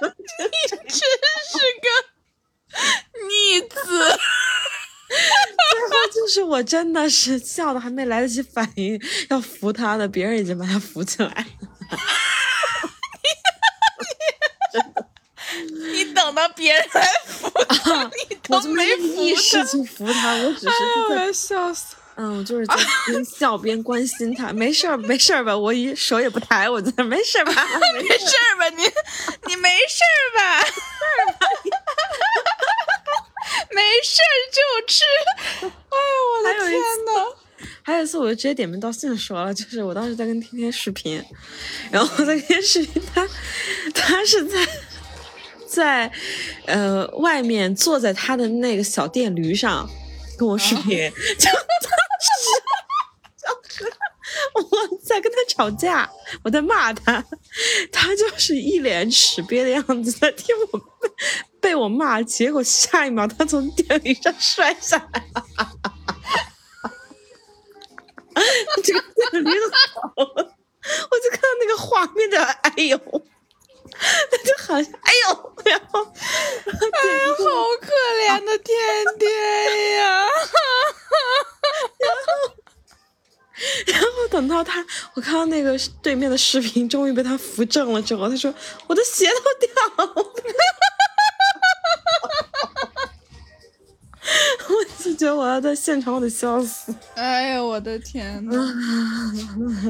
吧？[LAUGHS] 你真是个逆子。[LAUGHS] ”最后就是我真的是笑的还没来得及反应要扶他的，别人已经把他扶起来了。[LAUGHS] 你等到别人来扶他，你都没意识去扶他，我只是我要笑死。嗯，我就是在边 [LAUGHS] 笑边关心他，没事儿，没事儿吧？我一手也不抬，我在那没事儿吧？没事儿吧？[LAUGHS] 你你没事儿吧？[LAUGHS] 没事儿就吃。哎呦我的天呐！还有一次，我就直接点名道姓说了，就是我当时在跟天天视频，然后在天视频，他他是在在呃外面坐在他的那个小电驴上跟我视频，就。我在跟他吵架，我在骂他，他就是一脸屎憋的样子在听我被我骂，结果下一秒他从电梯上摔下来了，[LAUGHS] 这个电梯好，我就看到那个画面的，哎呦，他就好像哎呦，然后哎呀，好可怜的天天呀，然后。然后等到他，我看到那个对面的视频，终于被他扶正了之后，他说：“我的鞋都掉了。[LAUGHS] ”我就觉得我要在现场，我得笑死。哎呀，我的天呐！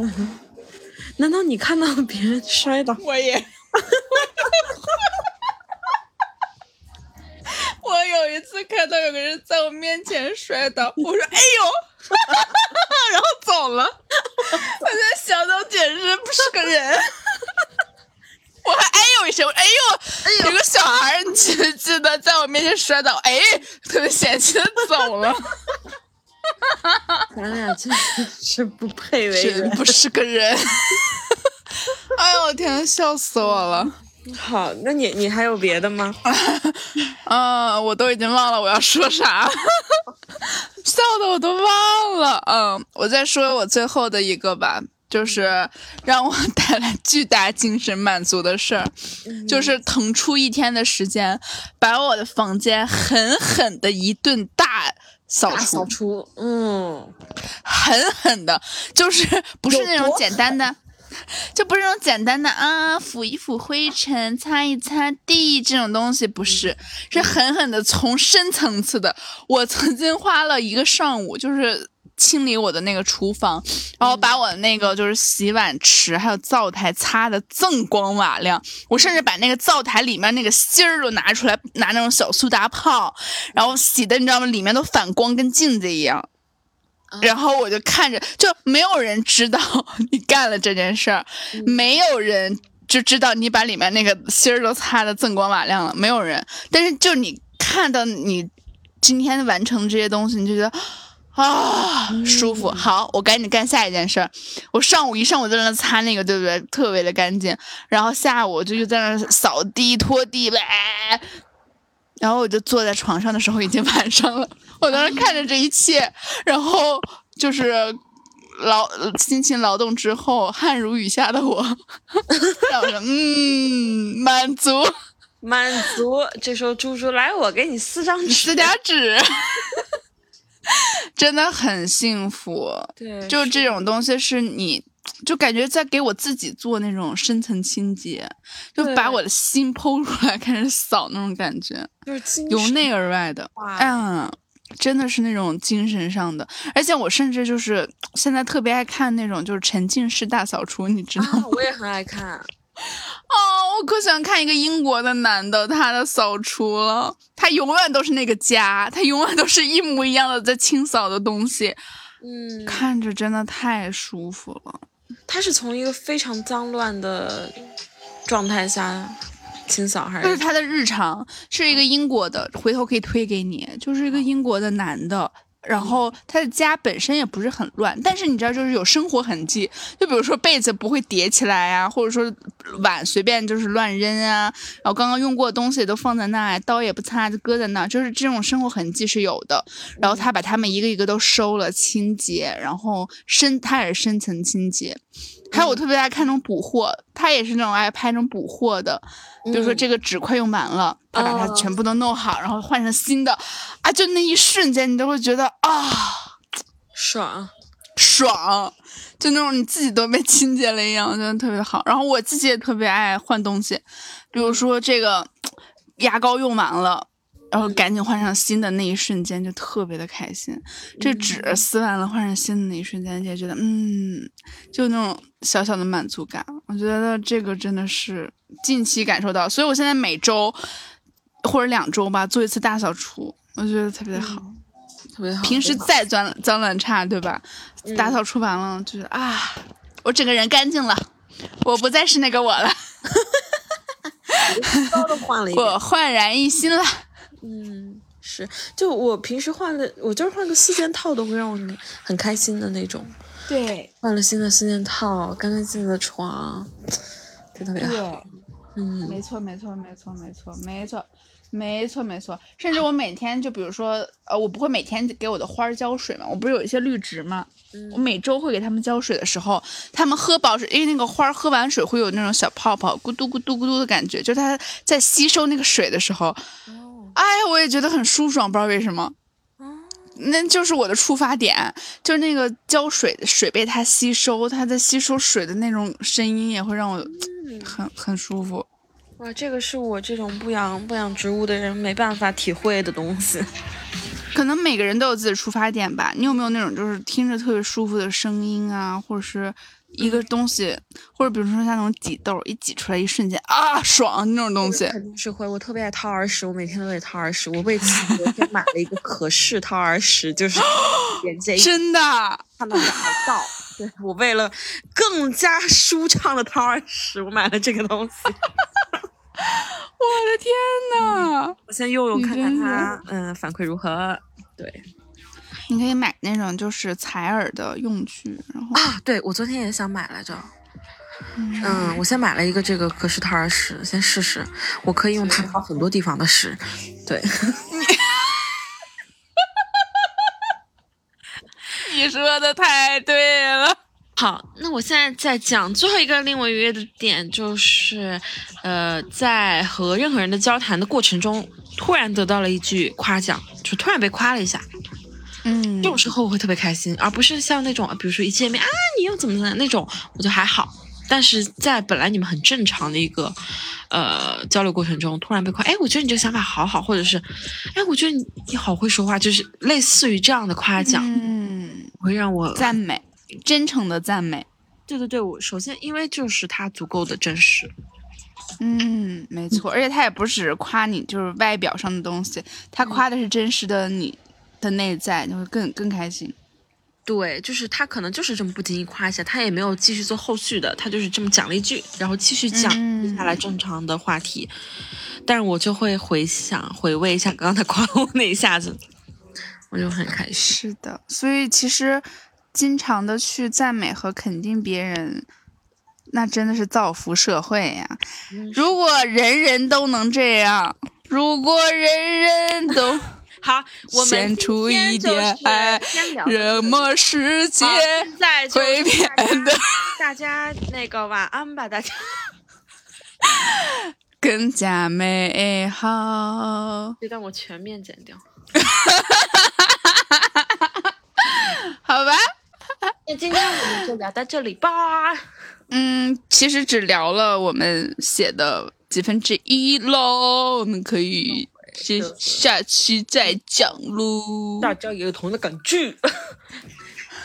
[LAUGHS] 难道你看到了别人摔倒？我也。[LAUGHS] 我有一次看到有个人在我面前摔倒，我说：“哎呦！” [LAUGHS] 然后走了。我在想到简直不是个人。[LAUGHS] 我还哎呦一声，哎呦，有个小孩，你记不记得在我面前摔倒？哎，特别嫌弃的走了。咱俩真的是不配为人，不是个人。[LAUGHS] 哎呦我天，笑死我了。好，那你你还有别的吗？啊，[LAUGHS] 我都已经忘了我要说啥，[LAUGHS] 笑的我都忘了。嗯，我再说我最后的一个吧，就是让我带来巨大精神满足的事儿，就是腾出一天的时间，把我的房间狠狠的一顿大扫除。扫除，嗯，狠狠的，就是不是那种简单的。[LAUGHS] 就不是那种简单的啊，抚一抚灰尘，擦一擦地这种东西，不是，是狠狠的从深层次的。我曾经花了一个上午，就是清理我的那个厨房，然后把我的那个就是洗碗池还有灶台擦的锃光瓦亮。我甚至把那个灶台里面那个芯儿都拿出来，拿那种小苏打泡，然后洗的你知道吗？里面都反光，跟镜子一样。然后我就看着，就没有人知道 [LAUGHS] 你干了这件事儿，没有人就知道你把里面那个芯儿都擦的锃光瓦亮了，没有人。但是就你看到你今天完成这些东西，你就觉得啊舒服。好，我赶紧干下一件事儿。我上午一上午在那擦那个，对不对？特别的干净。然后下午就又在那扫地拖地呗。然后我就坐在床上的时候已经晚上了，我当时看着这一切，然后就是劳辛勤劳动之后汗如雨下的我，让我说嗯满足 [LAUGHS] 满足。这时候猪猪来，我给你撕张纸，撕点纸。[LAUGHS] 真的很幸福，对，就这种东西是你，就感觉在给我自己做那种深层清洁，就把我的心剖出来开始扫那种感觉，就是由内而外的，嗯，真的是那种精神上的，而且我甚至就是现在特别爱看那种就是沉浸式大扫除，你知道吗？我也很爱看。[LAUGHS] 哦，我可喜欢看一个英国的男的他的扫除了，他永远都是那个家，他永远都是一模一样的在清扫的东西，嗯，看着真的太舒服了。他是从一个非常脏乱的状态下清扫，还是？是他的日常，是一个英国的，回头可以推给你，就是一个英国的男的。然后他的家本身也不是很乱，但是你知道，就是有生活痕迹，就比如说被子不会叠起来啊，或者说碗随便就是乱扔啊，然后刚刚用过的东西都放在那，刀也不擦就搁在那，就是这种生活痕迹是有的。然后他把他们一个一个都收了，清洁，然后深他也是深层清洁。还有我特别爱看那种补货，他也是那种爱拍那种补货的，比如说这个纸快用完了，他把它全部都弄好，然后换成新的，啊，就那一瞬间你都会觉得啊，爽，爽，就那种你自己都被清洁了一样，真的特别好。然后我自己也特别爱换东西，比如说这个牙膏用完了。然后赶紧换上新的那一瞬间就特别的开心，这纸撕完了换上新的那一瞬间就觉得嗯，就那种小小的满足感。我觉得这个真的是近期感受到，所以我现在每周或者两周吧做一次大扫除，我觉得特别好，特别好。平时再脏脏乱差对吧？打扫除完了就是啊，我整个人干净了，我不再是那个我了，[LAUGHS] 我焕然一新了。嗯，是，就我平时换了，我就是换个四件套都会让我很开心的那种。对，换了新的四件套，干干净净的床，就特别好。嗯，没错，没错，没错，没错，没错，没错，没错。甚至我每天就比如说，呃，我不会每天给我的花浇水嘛，我不是有一些绿植嘛，我每周会给它们浇水的时候，它们喝饱水，因为那个花喝完水会有那种小泡泡，咕嘟咕嘟咕嘟的感觉，就是它在吸收那个水的时候。哎，我也觉得很舒爽，不知道为什么，那就是我的出发点，就是那个浇水的水被它吸收，它在吸收水的那种声音也会让我很很舒服。哇，这个是我这种不养不养植物的人没办法体会的东西。[LAUGHS] 可能每个人都有自己的出发点吧。你有没有那种就是听着特别舒服的声音啊，或者是？一个东西，或者比如说像那种挤痘，一挤出来一瞬间啊，爽那种东西，肯定是会。我特别爱掏耳屎，我每天都得掏耳屎。我为此昨天买了一个可视掏耳屎，就是 [GASPS] 连接真的看到牙道。[LAUGHS] 对我为了更加舒畅的掏耳屎，我买了这个东西。[LAUGHS] 我的天呐！我先用用看看它，嗯，反馈如何？对。你可以买那种就是采耳的用具，然后啊，对我昨天也想买来着，嗯，我先买了一个这个可视掏耳屎，先试试，我可以用它掏很多地方的屎，对，[LAUGHS] 你说的太对了。好，那我现在在讲最后一个令我愉悦的点，就是呃，在和任何人的交谈的过程中，突然得到了一句夸奖，就突然被夸了一下。嗯，这种时候我会特别开心，而不是像那种，比如说一见面啊，你又怎么怎么那种，我就还好。但是在本来你们很正常的一个呃交流过程中，突然被夸，哎，我觉得你这个想法好好，或者是，哎，我觉得你你好会说话，就是类似于这样的夸奖，嗯，会让我赞美，真诚的赞美。对对对，我首先因为就是他足够的真实，嗯，没错，而且他也不是夸你就是外表上的东西，他夸的是真实的你。的内在就会更更开心，对，就是他可能就是这么不经意夸一下，他也没有继续做后续的，他就是这么讲了一句，然后继续讲接下来正常的话题，但是我就会回想回味一下刚刚他夸我那一下子，我就很开心。是的，所以其实经常的去赞美和肯定别人，那真的是造福社会呀。如果人人都能这样。如果人人都好，我们献出一点爱，什么世界会变得大家那个晚安吧，大家更加美好。这段我全面剪掉。[LAUGHS] 好吧，那今天我们就聊到这里吧。嗯，其实只聊了我们写的几分之一喽，我们可以接下期再讲喽。大家有同的感觉。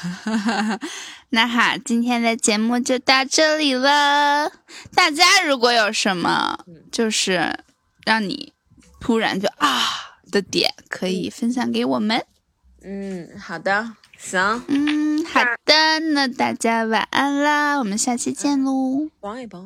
[LAUGHS] 那好，今天的节目就到这里了。大家如果有什么就是让你突然就啊的点，可以分享给我们。嗯，好的。行，嗯，好的，那大家晚安啦，我们下期见喽，拜拜。